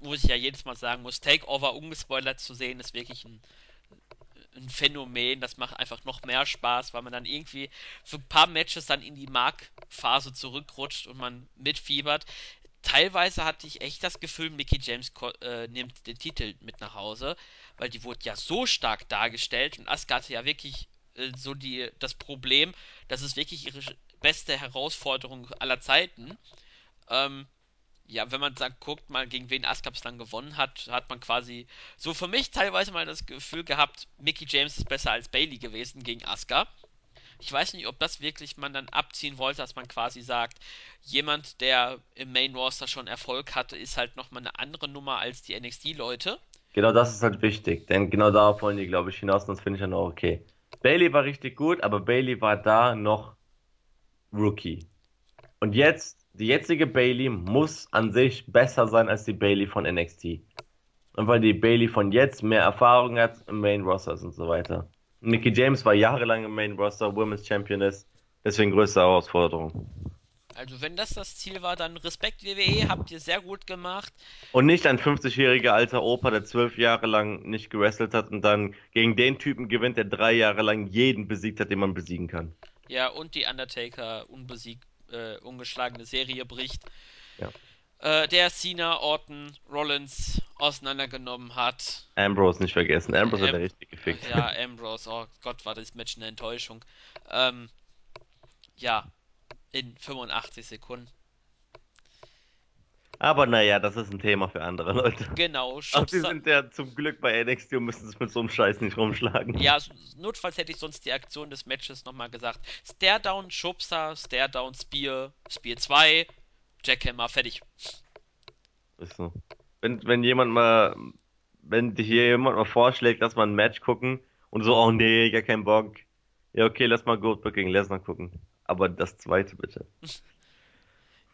Speaker 1: wo ich ja jedes Mal sagen muss, Takeover ungespoilert zu sehen, ist wirklich ein, ein Phänomen. Das macht einfach noch mehr Spaß, weil man dann irgendwie für ein paar Matches dann in die Mark-Phase zurückrutscht und man mitfiebert. Teilweise hatte ich echt das Gefühl, Mickey James äh, nimmt den Titel mit nach Hause, weil die wurde ja so stark dargestellt und Asuka hatte ja wirklich äh, so die, das Problem, dass es wirklich ihre beste Herausforderung aller Zeiten. Ähm, ja, wenn man sagt, guckt mal, gegen wen Asuka bislang gewonnen hat, hat man quasi so für mich teilweise mal das Gefühl gehabt, Mickey James ist besser als Bailey gewesen gegen Asuka. Ich weiß nicht, ob das wirklich man dann abziehen wollte, dass man quasi sagt, jemand, der im Main Roster schon Erfolg hatte, ist halt nochmal eine andere Nummer als die NXT-Leute.
Speaker 2: Genau das ist halt wichtig, denn genau darauf wollen die, glaube ich, hinaus und das finde ich dann auch okay. Bailey war richtig gut, aber Bailey war da noch Rookie. Und jetzt, die jetzige Bailey muss an sich besser sein als die Bailey von NXT. Und weil die Bailey von jetzt mehr Erfahrung hat im Main Roster und so weiter. Mickey James war jahrelang im Main Roster, Women's Championess, deswegen größte Herausforderung.
Speaker 1: Also wenn das das Ziel war, dann Respekt WWE, habt ihr sehr gut gemacht.
Speaker 2: Und nicht ein 50-jähriger alter Opa, der zwölf Jahre lang nicht gewrestelt hat und dann gegen den Typen gewinnt, der drei Jahre lang jeden besiegt hat, den man besiegen kann.
Speaker 1: Ja, und die Undertaker unbesiegt, äh, ungeschlagene Serie bricht.
Speaker 2: Ja.
Speaker 1: Äh, der Cena, Orton, Rollins auseinandergenommen hat.
Speaker 2: Ambrose nicht vergessen. Ambrose hat
Speaker 1: Am-
Speaker 2: er richtig gefickt.
Speaker 1: Ja, Ambrose, oh Gott, war das Match eine Enttäuschung. Ähm, ja, in 85 Sekunden.
Speaker 2: Aber naja, das ist ein Thema für andere Leute.
Speaker 1: Genau,
Speaker 2: die
Speaker 1: Schubser.
Speaker 2: sind ja zum Glück bei NXT und müssen sich mit so einem Scheiß nicht rumschlagen.
Speaker 1: Ja, notfalls hätte ich sonst die Aktion des Matches nochmal gesagt. Staredown, Schubser, Staredown, Spear, Spear 2, Jackhammer, fertig.
Speaker 2: Ist so. Wenn, wenn jemand mal, wenn dir hier jemand mal vorschlägt, lass mal ein Match gucken und so, oh nee, gar keinen Bock. Ja, okay, lass mal Goldberg gegen Lesnar gucken. Aber das zweite bitte. [laughs]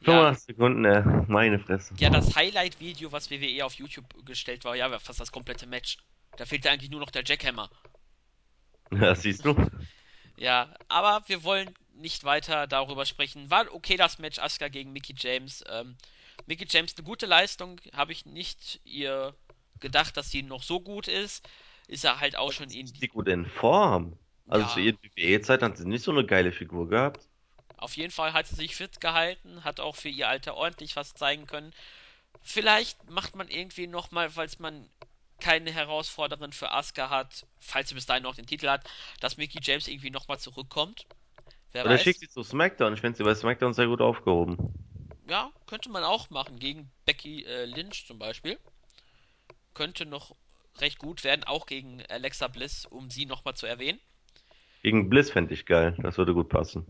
Speaker 1: Ja,
Speaker 2: 85 Sekunden, äh, meine Fresse.
Speaker 1: ja das Highlight-Video, was WWE auf YouTube gestellt war, ja, war fast das komplette Match. Da fehlte eigentlich nur noch der Jackhammer.
Speaker 2: Ja, siehst du?
Speaker 1: Ja, aber wir wollen nicht weiter darüber sprechen. War okay das Match Asuka gegen Mickey James. Ähm, Mickey James eine gute Leistung, habe ich nicht ihr gedacht, dass sie noch so gut ist. Ist er halt auch schon in
Speaker 2: Ist die gut in Form? Also zu
Speaker 1: Ja,
Speaker 2: ihren WWE-Zeiten hat sie nicht so eine geile Figur gehabt.
Speaker 1: Auf jeden Fall hat sie sich fit gehalten, hat auch für ihr Alter ordentlich was zeigen können. Vielleicht macht man irgendwie nochmal, falls man keine Herausforderin für Asuka hat, falls sie bis dahin noch den Titel hat, dass Mickey James irgendwie nochmal zurückkommt. Wer
Speaker 2: Oder schickt
Speaker 1: weiß.
Speaker 2: sie zu SmackDown. Ich finde sie bei SmackDown sehr gut aufgehoben.
Speaker 1: Ja, könnte man auch machen, gegen Becky äh, Lynch zum Beispiel. Könnte noch recht gut werden, auch gegen Alexa Bliss, um sie nochmal zu erwähnen.
Speaker 2: Gegen Bliss fände ich geil. Das würde gut passen.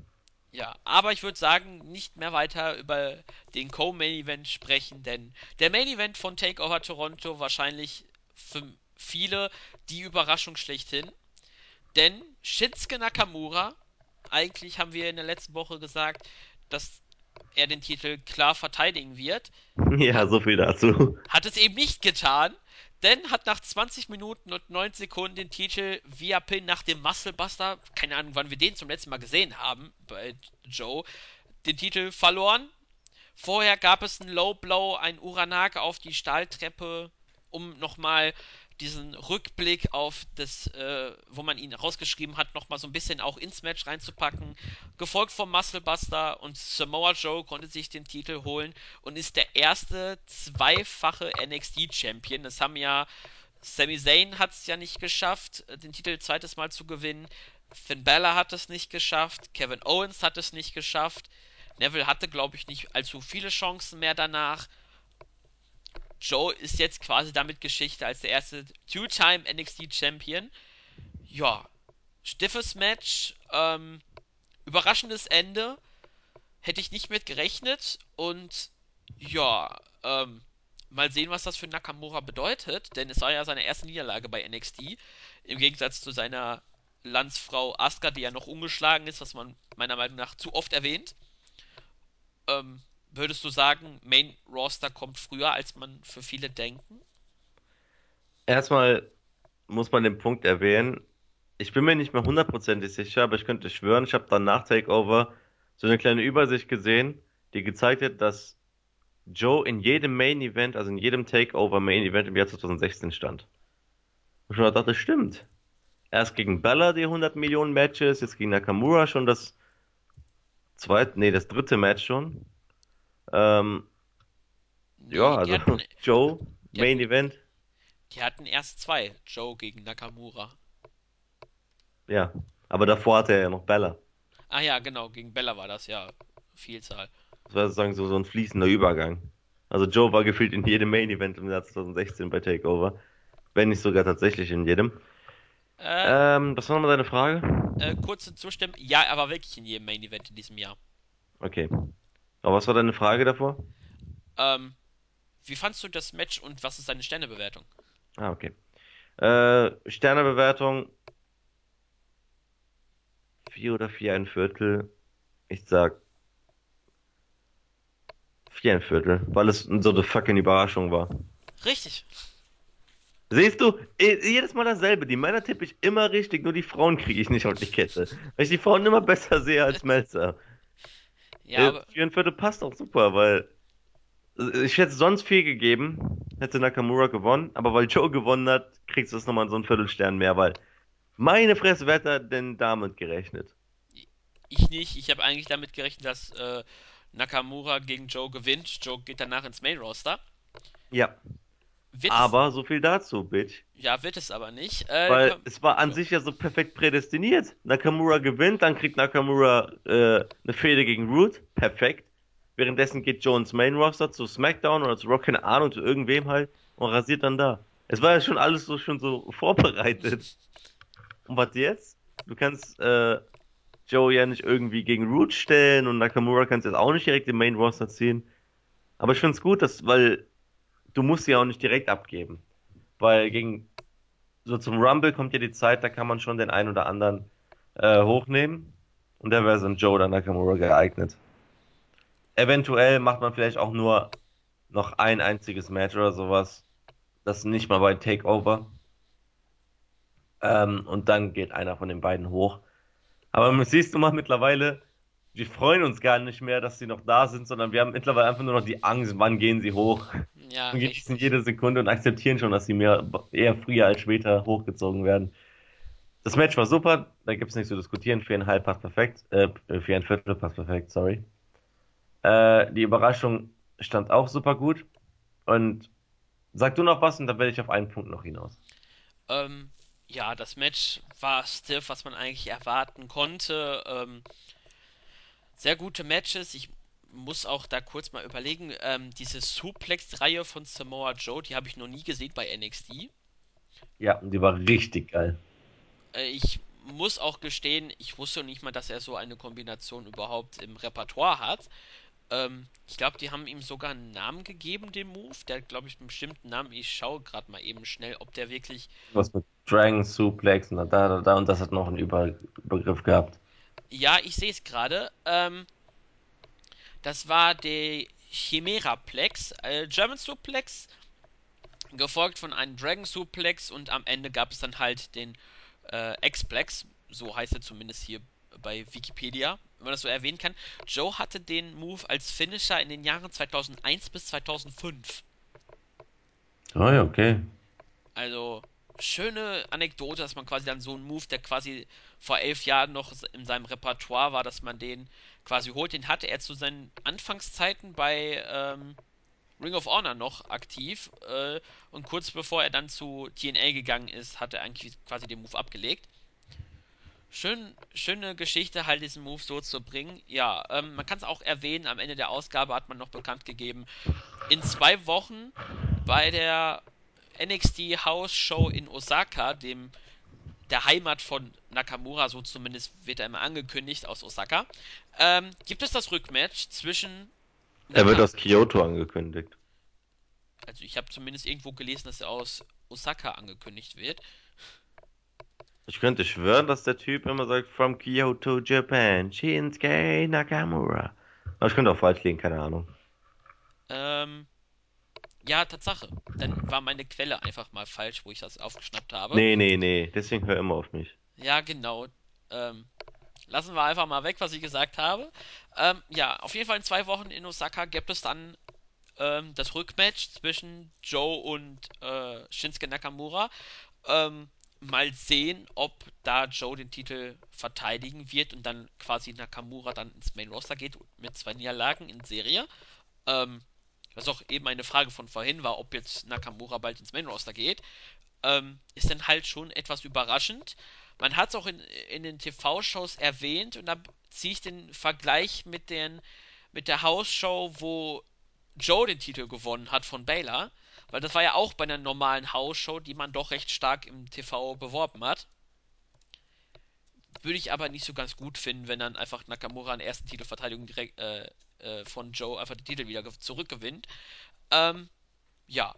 Speaker 1: Ja, aber ich würde sagen, nicht mehr weiter über den Co-Main Event sprechen, denn der Main Event von Takeover Toronto wahrscheinlich für viele die Überraschung schlechthin. Denn Shinsuke Nakamura, eigentlich haben wir in der letzten Woche gesagt, dass er den Titel klar verteidigen wird, [laughs]
Speaker 2: Ja, so viel dazu.
Speaker 1: hat es eben nicht getan, denn hat nach 20 Minuten und 9 Sekunden den Titel via Pin nach dem Muscle Buster, keine Ahnung, wann wir den zum letzten Mal gesehen haben bei Joe, den Titel verloren. Vorher gab es einen Low Blow, ein Uranage auf die Stahltreppe, um nochmal diesen Rückblick auf das, äh, wo man ihn rausgeschrieben hat, nochmal so ein bisschen auch ins Match reinzupacken. Gefolgt vom Muscle Buster und Samoa Joe konnte sich den Titel holen und ist der erste zweifache NXT-Champion. Das haben ja Sami Zayn hat es ja nicht geschafft, den Titel zweites Mal zu gewinnen. Finn Balor hat es nicht geschafft. Kevin Owens hat es nicht geschafft. Neville hatte, glaube ich, nicht allzu viele Chancen mehr danach. Joe ist jetzt quasi damit Geschichte als der erste Two-Time NXT Champion. Ja, stiffes Match, ähm, überraschendes Ende, hätte ich nicht mit gerechnet und ja, ähm, mal sehen, was das für Nakamura bedeutet, denn es war ja seine erste Niederlage bei NXT, im Gegensatz zu seiner Landsfrau Asuka, die ja noch ungeschlagen ist, was man meiner Meinung nach zu oft erwähnt. Ähm, würdest du sagen, Main Roster kommt früher, als man für viele denken?
Speaker 2: Erstmal muss man den Punkt erwähnen. Ich bin mir nicht mehr hundertprozentig sicher, aber ich könnte schwören, ich habe dann nach Takeover so eine kleine Übersicht gesehen, die gezeigt hat, dass Joe in jedem Main Event, also in jedem Takeover Main Event im Jahr 2016 stand. Und ich dachte, das stimmt. Erst gegen Bella die 100 Millionen Matches, jetzt gegen Nakamura schon das zweite, nee, das dritte Match schon. Ähm, ja, also
Speaker 1: hatten, [laughs]
Speaker 2: Joe,
Speaker 1: die
Speaker 2: Main
Speaker 1: hatten,
Speaker 2: Event,
Speaker 1: die hatten erst zwei, Joe gegen Nakamura.
Speaker 2: ja. Aber davor hatte er ja noch Bella.
Speaker 1: Ah ja, genau, gegen Bella war das ja Vielzahl.
Speaker 2: Das war sozusagen so, so ein fließender Übergang. Also Joe war gefühlt in jedem Main Event im Jahr 2016 bei Takeover. Wenn nicht sogar tatsächlich in jedem.
Speaker 1: Äh,
Speaker 2: Ähm, was war nochmal deine Frage?
Speaker 1: äh, kurze Zustimmung. Ja, er war wirklich in jedem Main Event in diesem Jahr.
Speaker 2: Okay. Aber was war deine Frage davor?
Speaker 1: Ähm, wie fandst du das Match und was ist deine Sternebewertung?
Speaker 2: Ah, okay. Äh, Sternebewertung vier oder vier ein Viertel. Ich sag vier ein Viertel, weil es so eine fucking Überraschung war.
Speaker 1: Richtig.
Speaker 2: Siehst du, jedes Mal dasselbe. Die Männer tippe ich immer richtig, nur die Frauen kriege ich nicht auf die Kette. Weil ich die Frauen immer besser sehe als [laughs] Melzer.
Speaker 1: Ja,
Speaker 2: Äh, vier ein Viertel passt auch super, weil äh, ich hätte sonst viel gegeben, hätte Nakamura gewonnen, aber weil Joe gewonnen hat, kriegst du es nochmal so einen Viertelstern mehr, weil meine Fresse, wer hat da denn damit gerechnet?
Speaker 1: ich nicht. Ich habe eigentlich damit gerechnet, dass äh, Nakamura gegen Joe gewinnt. Joe geht danach ins Main Roster.
Speaker 2: Ja,
Speaker 1: Wird es,
Speaker 2: aber so viel dazu, Bitch.
Speaker 1: ja, wird es aber nicht. Äh,
Speaker 2: Weil es war an sich ja so perfekt prädestiniert. Nakamura gewinnt, dann kriegt Nakamura äh, eine Fehde gegen Root. Perfekt. Währenddessen geht Joe ins Main Roster zu SmackDown oder zu Rock, keine Ahnung, zu irgendwem halt und rasiert dann da. Es war ja schon alles so schon so vorbereitet. Und was jetzt? Du kannst äh, Joe ja nicht irgendwie gegen Root stellen und Nakamura kannst jetzt auch nicht direkt im Main Roster ziehen. Aber ich find's gut, dass, weil du musst sie auch nicht direkt abgeben. Weil gegen so zum Rumble kommt ja die Zeit, da kann man schon den einen oder anderen äh, hochnehmen. Und da wäre so ein Joe oder Nakamura geeignet. Eventuell macht man vielleicht auch nur noch ein einziges Match oder sowas. Das nicht mal bei Takeover. Ähm, und dann geht einer von den beiden hoch. Aber siehst du mal mittlerweile, wir freuen uns gar nicht mehr, dass sie noch da sind, sondern wir haben mittlerweile einfach nur noch die Angst, wann gehen sie hoch.
Speaker 1: Ja,
Speaker 2: Und genießen jede Sekunde und akzeptieren schon, dass sie mehr, eher früher als später hochgezogen werden. Das Match war super, da gibt es nichts zu diskutieren. Viereinhalb passt perfekt, äh, Viereinviertel passt perfekt, sorry. Äh, die Überraschung stand auch super gut. Und sag du noch was und dann werde ich auf einen Punkt noch hinaus.
Speaker 1: Ähm, ja, das Match war stiff, was man eigentlich erwarten konnte. Ähm, sehr gute Matches. Ich muss auch da kurz mal überlegen. Ähm, diese Suplex-Reihe von Samoa Joe, die habe ich noch nie gesehen bei NXT.
Speaker 2: Ja, die war richtig geil.
Speaker 1: Äh, ich muss auch gestehen, ich wusste nicht mal, dass er so eine Kombination überhaupt im Repertoire hat. Ähm, ich glaube, die haben ihm sogar einen Namen gegeben, dem Move. Der hat, glaube ich, einen bestimmten Namen. Ich schaue gerade mal eben schnell, ob der wirklich.
Speaker 2: Was mit Dragon Suplex und da, da, da und das hat noch einen Über Übergriff gehabt.
Speaker 1: Ja, ich sehe es gerade. Ähm, das war der Chimera-Plex, äh, German Suplex, gefolgt von einem Dragon Suplex und am Ende gab es dann halt den äh, X-Plex. So heißt er zumindest hier bei Wikipedia, wenn man das so erwähnen kann. Joe hatte den Move als Finisher in den Jahren 2001 bis 2005.
Speaker 2: Oh ja, okay.
Speaker 1: Also, schöne Anekdote, dass man quasi dann so einen Move, der quasi vor elf Jahren noch in seinem Repertoire war, dass man den quasi holt. Den hatte er zu seinen Anfangszeiten bei ähm, Ring of Honor noch aktiv. Äh, und kurz bevor er dann zu TNA gegangen ist, hat er eigentlich quasi den Move abgelegt. Schön, schöne Geschichte, halt diesen Move so zu bringen. Ja, ähm, man kann es auch erwähnen, am Ende der Ausgabe hat man noch bekannt gegeben, in zwei Wochen bei der NXT House Show in Osaka, dem der Heimat von Nakamura, so zumindest wird er immer angekündigt aus Osaka, ähm, gibt es das Rückmatch zwischen
Speaker 2: Er wird aus Kyoto angekündigt.
Speaker 1: also ich habe zumindest irgendwo gelesen, dass er aus Osaka angekündigt wird.
Speaker 2: Ich könnte schwören, dass der Typ immer sagt, from Kyoto, Japan, Shinsuke Nakamura. Aber ich könnte auch falsch liegen, keine Ahnung.
Speaker 1: Ähm, ja, Tatsache. Dann war meine Quelle einfach mal falsch, wo ich das aufgeschnappt habe.
Speaker 2: Nee, nee, nee, deswegen hör immer auf mich.
Speaker 1: Ja, genau. Ähm, lassen wir einfach mal weg, was ich gesagt habe. Ähm, ja, auf jeden Fall in zwei Wochen in Osaka gibt es dann ähm, das Rückmatch zwischen Joe und äh, Shinsuke Nakamura. Ähm, mal sehen, ob da Joe den Titel verteidigen wird und dann quasi Nakamura dann ins Main Roster geht mit zwei Niederlagen in Serie. Ähm, was auch eben eine Frage von vorhin war, ob jetzt Nakamura bald ins Main Roster geht ähm, ist dann halt schon etwas überraschend. Man hat es auch in, in den TV-Shows erwähnt und da ziehe ich den Vergleich mit, den, mit der House-Show, wo Joe den Titel gewonnen hat von Baylor. Weil das war ja auch bei einer normalen House-Show, die man doch recht stark im TV beworben hat. Würde ich aber nicht so ganz gut finden, wenn dann einfach Nakamura in der ersten Titelverteidigung direkt äh, äh, von Joe einfach den Titel wieder zurückgewinnt. Ähm, ja,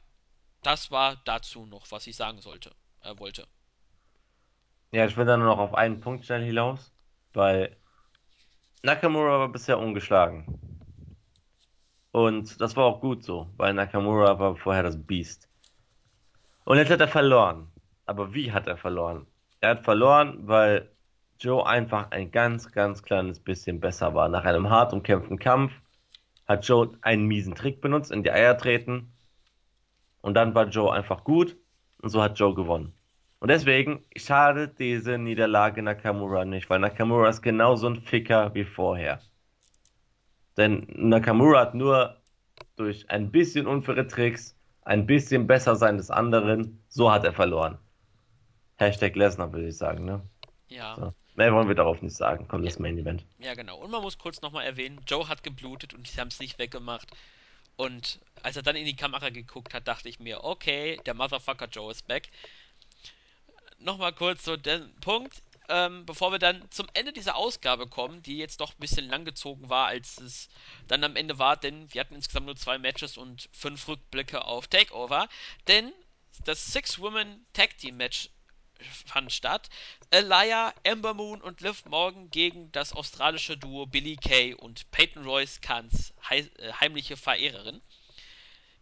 Speaker 1: das war dazu noch, was ich sagen sollte, äh, wollte.
Speaker 2: Ja, ich will dann nur noch auf einen Punkt schnell hinaus, weil Nakamura war bisher ungeschlagen. Und das war auch gut so, weil Nakamura war vorher das Biest. Und jetzt hat er verloren. Aber wie hat er verloren? Er hat verloren, weil Joe einfach ein ganz, ganz kleines bisschen besser war. Nach einem hart umkämpften Kampf hat Joe einen miesen Trick benutzt, in die Eier treten. Und dann war Joe einfach gut. Und so hat Joe gewonnen. Und deswegen schadet diese Niederlage Nakamura nicht, weil Nakamura ist genauso ein Ficker wie vorher. Denn Nakamura hat nur durch ein bisschen unfaire Tricks, ein bisschen besser sein des anderen, so hat er verloren. Hashtag Lesnar, würde ich sagen, ne?
Speaker 1: Ja.
Speaker 2: So. Mehr wollen wir darauf nicht sagen. Kommt
Speaker 1: Ja.
Speaker 2: das Main Event.
Speaker 1: Ja, genau. Und man muss kurz nochmal erwähnen, Joe hat geblutet und sie haben es nicht weggemacht. Und als er dann in die Kamera geguckt hat, dachte ich mir, okay, der Motherfucker Joe ist back. Nochmal kurz so den Punkt, ähm, bevor wir dann zum Ende dieser Ausgabe kommen, die jetzt doch ein bisschen langgezogen war, als es dann am Ende war, denn wir hatten insgesamt nur zwei Matches und fünf Rückblicke auf Takeover. Denn das Six-Women Tag Team Match fand statt. Alaya, Ember Moon und Liv Morgan gegen das australische Duo Billy Kay und Peyton Royce Kahns äh, heimliche Verehrerin.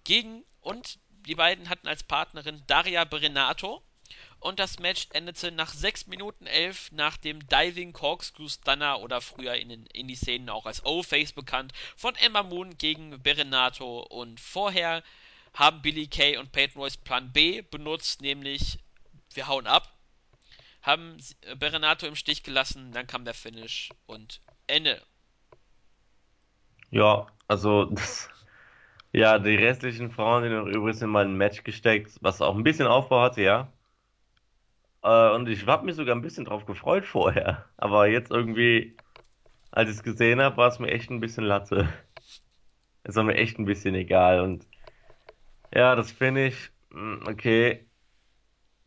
Speaker 1: Gegen und die beiden hatten als Partnerin Daria Berenato. Und das Match endete nach 6 Minuten 11 nach dem Diving Corkscrew Stunner oder früher in den Indie-Szenen auch als O-Face bekannt von Ember Moon gegen Berenato. Und vorher haben Billy Kay und Peyton Royce Plan B benutzt, nämlich wir hauen ab. haben Berenato im Stich gelassen, dann kam der Finish und Ende.
Speaker 2: Ja, also [laughs] das, ja, die restlichen Frauen, sind, mal in ein Match gesteckt, was auch ein bisschen Aufbau hatte, ja. Äh, und ich habe mich sogar ein bisschen drauf gefreut vorher. Aber jetzt irgendwie, als ich es gesehen habe, war es mir echt ein bisschen Latte. Es war mir echt ein bisschen egal. Und ja, das Finish, mm, okay.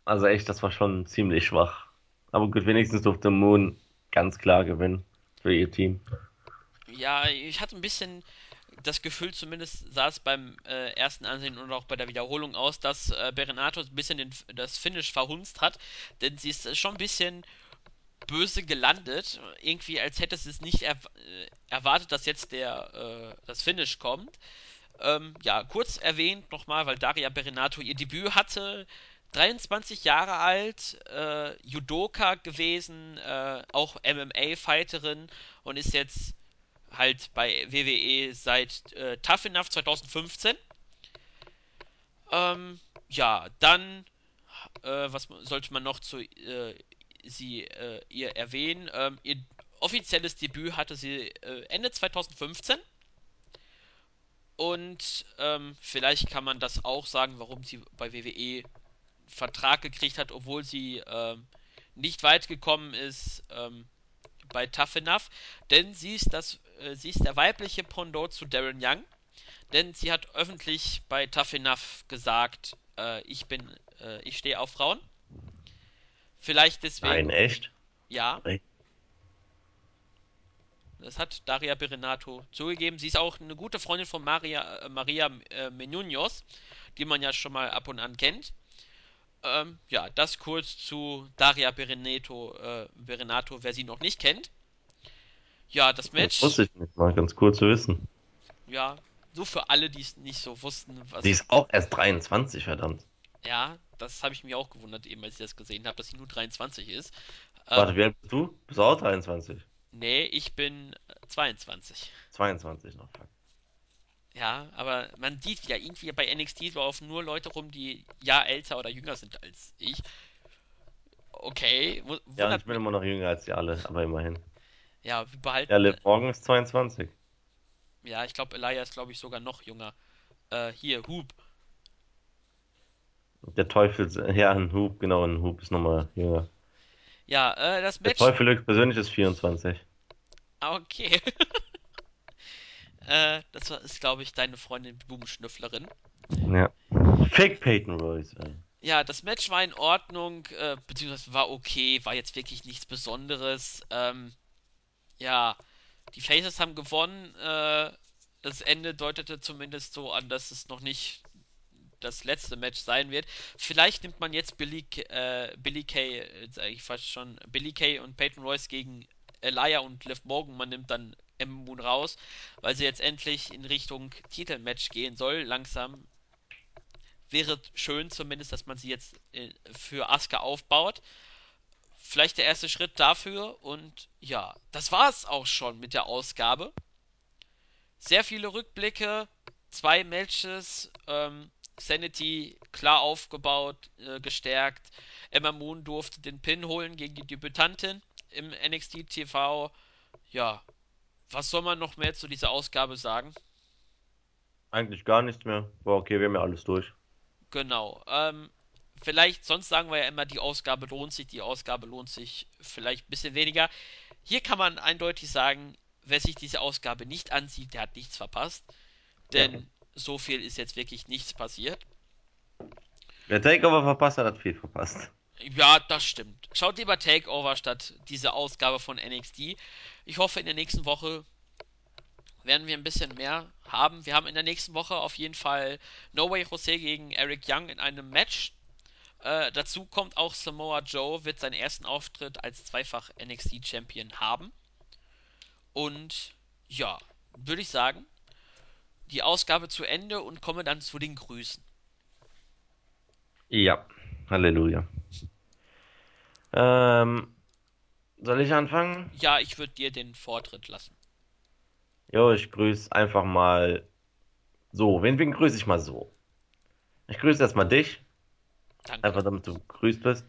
Speaker 2: Also echt, das war schon ziemlich schwach. Aber gut, wenigstens durfte Moon ganz klar gewinnen für ihr Team.
Speaker 1: Ja, ich hatte ein bisschen das Gefühl, zumindest sah es beim äh, ersten Ansehen und auch bei der Wiederholung aus, dass äh, Berenato ein bisschen den, das Finish verhunzt hat. Denn sie ist schon ein bisschen böse gelandet. Irgendwie, als hätte sie es nicht er äh, erwartet, dass jetzt der, äh, das Finish kommt. Ähm, ja, kurz erwähnt nochmal, weil Daria Berenato ihr Debüt hatte. 23 Jahre alt, äh, Judoka gewesen, äh, auch MMA-Fighterin und ist jetzt halt bei WWE seit äh, Tough Enough 2015. Ähm, ja, dann, äh, was sollte man noch zu äh, sie äh, ihr erwähnen? Ähm, ihr offizielles Debüt hatte sie Ende 2015. Und ähm, vielleicht kann man das auch sagen, warum sie bei WWE Vertrag gekriegt hat, obwohl sie ähm, nicht weit gekommen ist ähm, bei Tough Enough. Denn sie ist, das, äh, sie ist der weibliche Pendant zu Darren Young. Denn sie hat öffentlich bei Tough Enough gesagt, äh, ich bin, äh, ich stehe auf Frauen. Vielleicht
Speaker 2: Nein,
Speaker 1: deswegen,
Speaker 2: echt?
Speaker 1: ja, das hat Daria Berenato zugegeben. Sie ist auch eine gute Freundin von Maria, äh, Maria äh, Menounos, die man ja schon mal ab und an kennt. Ähm, ja, das kurz zu Daria Berenato, äh, Berenato, wer sie noch nicht kennt. Ja, das
Speaker 2: Das
Speaker 1: Match,
Speaker 2: wusste ich nicht mal, ganz cool zu wissen.
Speaker 1: ja, so für alle, die es nicht so wussten,
Speaker 2: Sie
Speaker 1: was,
Speaker 2: ist auch erst 23, verdammt.
Speaker 1: ja, das habe ich mir auch gewundert, eben als ich das gesehen habe, dass sie nur 23 ist.
Speaker 2: Warte,
Speaker 1: Ähm,
Speaker 2: wie alt bist du? Bist du auch 23?
Speaker 1: nee, ich bin äh, 22.
Speaker 2: 22 noch, fuck.
Speaker 1: Ja, aber man sieht ja irgendwie bei NXT laufen nur Leute rum, die ja älter oder jünger sind als ich. Okay, wu-
Speaker 2: Ja, ich bin immer noch jünger als die alle, aber immerhin.
Speaker 1: Ja, wir
Speaker 2: Ja,
Speaker 1: behalten.
Speaker 2: Liv Morgan ist 22.
Speaker 1: Ja, ich glaube, Elia ist, glaube ich, sogar noch jünger. Äh, hier, Hoop.
Speaker 2: Der Teufel, ja, ein Hub, genau, ein Hub ist nochmal jünger.
Speaker 1: Ja, äh, das
Speaker 2: Der
Speaker 1: Match.
Speaker 2: Teufel höchstpersönlich ist 24.
Speaker 1: Ah, Okay. [laughs] äh, das war, ist, glaube ich, deine Freundin Blumenschnüfflerin.
Speaker 2: Ja. Fake Peyton Royce, ey.
Speaker 1: Ja, das Match war in Ordnung, äh, beziehungsweise war okay, war jetzt wirklich nichts Besonderes. Ähm, ja, die Faces haben gewonnen. Äh, das Ende deutete zumindest so an, dass es noch nicht das letzte Match sein wird. Vielleicht nimmt man jetzt Billy, äh, Billy Kay, äh, sag ich fast schon, Billy Kay und Peyton Royce gegen Elia und Liv Morgan. Man nimmt dann M Moon raus, weil sie jetzt endlich in Richtung Titelmatch gehen soll. Langsam wäre schön zumindest, dass man sie jetzt äh, für Asuka aufbaut. Vielleicht der erste Schritt dafür und ja, das war es auch schon mit der Ausgabe. Sehr viele Rückblicke, zwei Matches, ähm, Sanity klar aufgebaut, äh, gestärkt. Emma Moon durfte den Pin holen gegen die Debütantin im NXT TV. Ja, was soll man noch mehr zu dieser Ausgabe sagen?
Speaker 2: Eigentlich gar nichts mehr. War okay, wir haben ja alles durch.
Speaker 1: Genau. Ähm, vielleicht, sonst sagen wir ja immer, die Ausgabe lohnt sich, die Ausgabe lohnt sich vielleicht ein bisschen weniger. Hier kann man eindeutig sagen, wer sich diese Ausgabe nicht ansieht, der hat nichts verpasst.
Speaker 2: Ja.
Speaker 1: Denn so viel ist jetzt wirklich nichts passiert.
Speaker 2: Wer Takeover verpasst hat, hat viel verpasst.
Speaker 1: Ja, das stimmt. Schaut lieber Takeover statt diese Ausgabe von NXT. Ich hoffe, in der nächsten Woche werden wir ein bisschen mehr haben. Wir haben in der nächsten Woche auf jeden Fall No Way Jose gegen Eric Young in einem Match. Äh, dazu kommt auch Samoa Joe, wird seinen ersten Auftritt als zweifach NXT Champion haben. Und ja, würde ich sagen, die Ausgabe zu Ende und komme dann zu den Grüßen.
Speaker 2: Ja, Halleluja. Ähm, soll ich anfangen?
Speaker 1: Ja, ich würde dir den Vortritt lassen.
Speaker 2: Jo, ich grüße einfach mal so. Wen, wen grüße ich mal so? Ich grüße erstmal dich,
Speaker 1: Danke.
Speaker 2: einfach damit du grüßt bist.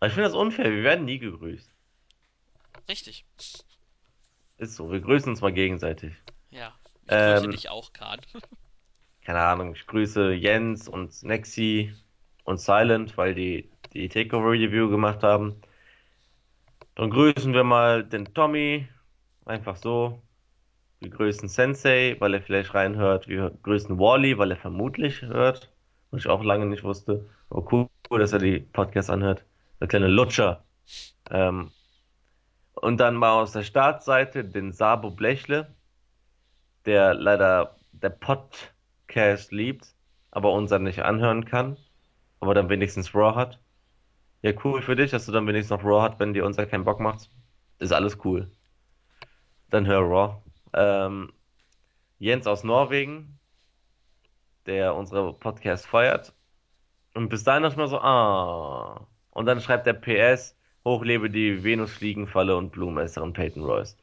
Speaker 2: Aber ich finde das unfair, wir werden nie gegrüßt.
Speaker 1: Richtig.
Speaker 2: Ist so, wir grüßen uns mal gegenseitig.
Speaker 1: Ja. Ich grüße
Speaker 2: Ähm,
Speaker 1: dich auch, Kahn. [laughs]
Speaker 2: keine Ahnung, ich grüße Jens und Nexi und Silent, weil die die Takeover-Review gemacht haben. Dann grüßen wir mal den Tommy, einfach so. Wir grüßen Sensei, weil er vielleicht reinhört. Wir grüßen Wally, weil er vermutlich hört, was ich auch lange nicht wusste. Aber cool, dass er die Podcasts anhört. Der kleine Lutscher. Ähm, und dann mal aus der Startseite den Sabo Blechle, der leider der Podcast liebt, aber unseren nicht anhören kann, aber dann wenigstens Raw hat. Ja, cool für dich, dass du dann wenigstens noch Raw hat, wenn dir unser keinen Bock macht. Ist alles cool. Dann hör Raw. Ähm, Jens aus Norwegen, der unsere Podcast feiert. Und bis dahin ist mal so, ah. Und dann schreibt der PS, hochlebe die Venusfliegenfalle und Blumenesserin Peyton Royce.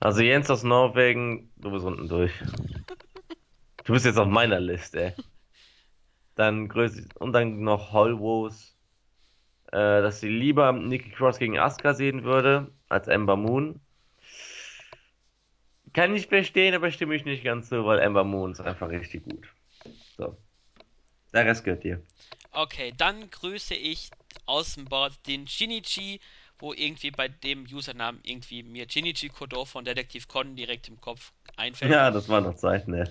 Speaker 2: Also Jens aus Norwegen, du bist unten durch. Du bist jetzt auf meiner Liste, ey. Dann grüß und dann noch Holwos, äh, dass sie lieber Nikki Cross gegen Asuka sehen würde, als Ember Moon. Kann ich verstehen, aber stimme ich nicht ganz so, weil Ember Moon ist einfach richtig gut. So. Der Rest gehört dir.
Speaker 1: Okay, dann grüße ich aus dem Board den Shinichi, wo irgendwie bei dem Usernamen irgendwie mir Shinichi Kodo von Detektiv Con direkt im Kopf einfällt.
Speaker 2: Ja, das war noch Zeit, ne?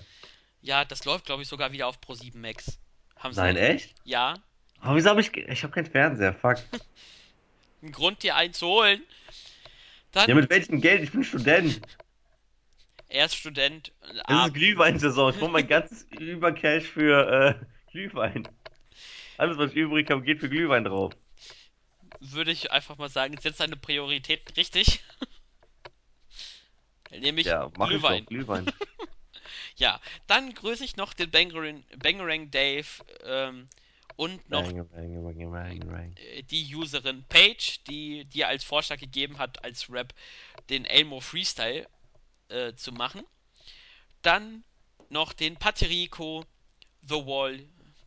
Speaker 1: Ja, das läuft, glaube ich, sogar wieder auf Pro7 Max. Haben sie
Speaker 2: Nein, echt?
Speaker 1: Ja.
Speaker 2: Oh, wieso hab ich. Ich hab keinen Fernseher, fuck. [laughs]
Speaker 1: Ein Grund, dir einen zu holen. Dann,
Speaker 2: Ja, mit welchem Geld? Ich bin Student.
Speaker 1: er ist Student.
Speaker 2: Es
Speaker 1: Ah,
Speaker 2: ist Glühweinsaison. Ich brauche mein [laughs] ganzes Übercash für äh, Glühwein. Alles, was ich übrig habe, geht für Glühwein drauf.
Speaker 1: würde ich einfach mal sagen, setz deine Prioritäten richtig. [laughs] Nämlich
Speaker 2: Ja,
Speaker 1: Glühwein.
Speaker 2: Glühwein.
Speaker 1: Ja, dann grüße ich noch den Bangerang, Bangerang Dave ähm, und noch
Speaker 2: Bang, bang, bang, bang, bang.
Speaker 1: äh, die Userin Paige, die dir als Vorschlag gegeben hat, als Rap den Elmo Freestyle äh, zu machen. Dann noch den Paterico, The Wall,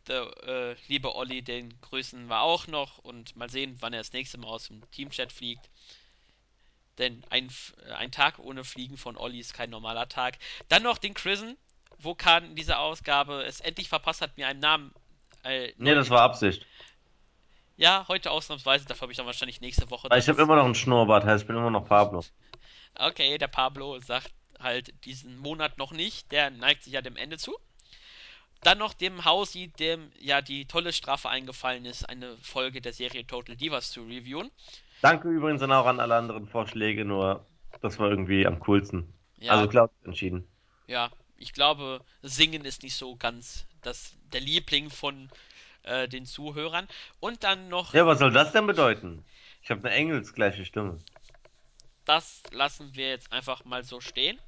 Speaker 1: der äh, liebe Olli, den grüßen wir auch noch und mal sehen, wann er das nächste Mal aus dem Teamchat fliegt. Denn ein, äh, ein Tag ohne Fliegen von Olli ist kein normaler Tag. Dann noch den Chrisen, wo Kahn in dieser Ausgabe es endlich verpasst hat, mir einen Namen. Äh,
Speaker 2: Nee, das war Absicht.
Speaker 1: Ja, heute ausnahmsweise, dafür habe ich dann wahrscheinlich nächste Woche.
Speaker 2: Ich habe immer noch einen Schnurrbart, heißt ich bin immer noch Pablo. [laughs]
Speaker 1: Okay, der Pablo sagt halt diesen Monat noch nicht, der neigt sich ja dem Ende zu. Dann noch dem Hausi, dem ja die tolle Strafe eingefallen ist, eine Folge der Serie Total Divas zu reviewen.
Speaker 2: Danke übrigens dann auch an alle anderen Vorschläge, nur das war irgendwie am coolsten.
Speaker 1: Ja,
Speaker 2: Also klar, entschieden.
Speaker 1: ja, ich glaube, Singen ist nicht so ganz das, der Liebling von äh, den Zuhörern. Und dann noch,
Speaker 2: Ja, was soll das denn bedeuten? Ich habe eine engelsgleiche Stimme.
Speaker 1: das lassen wir jetzt einfach mal so stehen.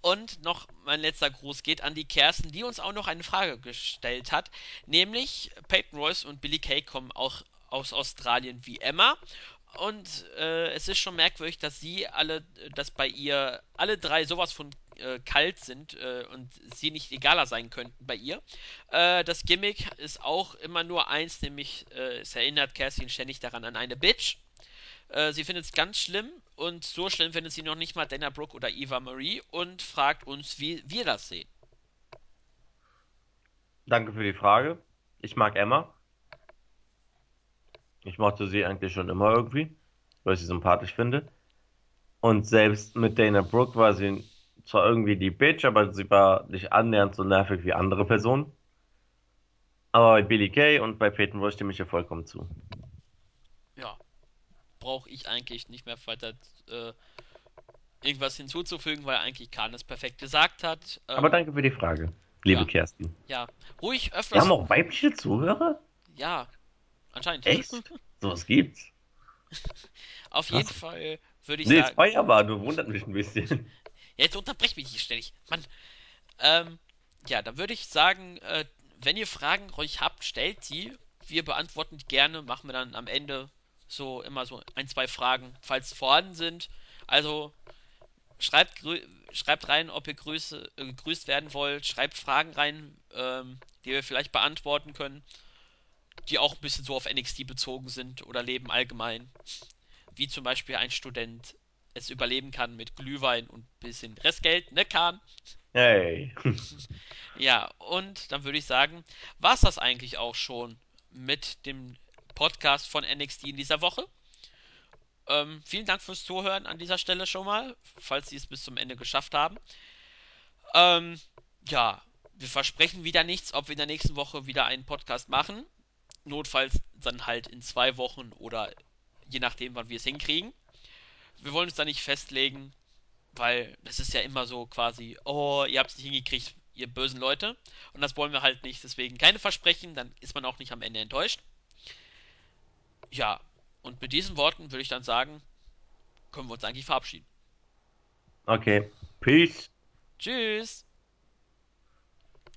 Speaker 1: Und noch mein letzter Gruß geht an die Kerstin, die uns auch noch eine Frage gestellt hat. Nämlich, Peyton Royce und Billy Kay kommen auch aus Australien wie Emma. Und äh, es ist schon merkwürdig, dass sie alle, dass bei ihr alle drei sowas von äh, kalt sind äh, und sie nicht egaler sein könnten bei ihr. Äh, das Gimmick ist auch immer nur eins, nämlich äh, es erinnert Kerstin ständig daran an eine Bitch. Äh, sie findet es ganz schlimm und so schlimm findet sie noch nicht mal Dana Brooke oder Eva Marie und fragt uns, wie wir das sehen.
Speaker 2: Danke für die Frage. Ich mag Emma. Ich mochte sie eigentlich schon immer irgendwie, weil ich sie sympathisch finde. Und selbst mit Dana Brooke war sie zwar irgendwie die Bitch, aber sie war nicht annähernd so nervig wie andere Personen. Aber bei Billy Kay und bei Peyton Royce stimme ich ihr vollkommen zu.
Speaker 1: Ja, brauche ich eigentlich nicht mehr weiter äh, irgendwas hinzuzufügen, weil eigentlich Kahn es perfekt gesagt hat. Ähm,
Speaker 2: Aber danke für die Frage, liebe
Speaker 1: Ja.
Speaker 2: Kerstin.
Speaker 1: Ja, ruhig
Speaker 2: Wir
Speaker 1: öfters.
Speaker 2: haben auch weibliche Zuhörer?
Speaker 1: Ja, anscheinend.
Speaker 2: Echt? Sowas gibt's. [laughs]
Speaker 1: Auf jeden Fall würde ich
Speaker 2: Nee,
Speaker 1: sagen.
Speaker 2: Feierbar, du wundert mich ein bisschen. [laughs]
Speaker 1: Ja, jetzt unterbrech mich nicht ständig. Mann. Ähm, ja, dann würde ich sagen, äh, wenn ihr Fragen euch habt, stellt sie. Wir beantworten die gerne. Machen wir dann am Ende so immer so ein, zwei Fragen, falls vorhanden sind. Also schreibt, schreibt rein, ob ihr Grüße, äh, gegrüßt werden wollt. Schreibt Fragen rein, ähm, die wir vielleicht beantworten können. Die auch ein bisschen so auf NXT bezogen sind oder Leben allgemein. Wie zum Beispiel ein Student es überleben kann mit Glühwein und ein bisschen Restgeld, ne, Kahn?
Speaker 2: Hey. [laughs]
Speaker 1: Ja, und dann würde ich sagen, war es das eigentlich auch schon mit dem Podcast von NXT in dieser Woche. Ähm, vielen Dank fürs Zuhören an dieser Stelle schon mal, falls Sie es bis zum Ende geschafft haben. Ähm, ja, wir versprechen wieder nichts, ob wir in der nächsten Woche wieder einen Podcast machen. Notfalls dann halt in zwei Wochen oder je nachdem, wann wir es hinkriegen. Wir wollen uns da nicht festlegen, weil das ist ja immer so quasi, oh, ihr habt es nicht hingekriegt, ihr bösen Leute. Und das wollen wir halt nicht. Deswegen keine Versprechen, dann ist man auch nicht am Ende enttäuscht. Ja, und mit diesen Worten würde ich dann sagen, können wir uns eigentlich verabschieden.
Speaker 2: Okay. Peace.
Speaker 1: Tschüss!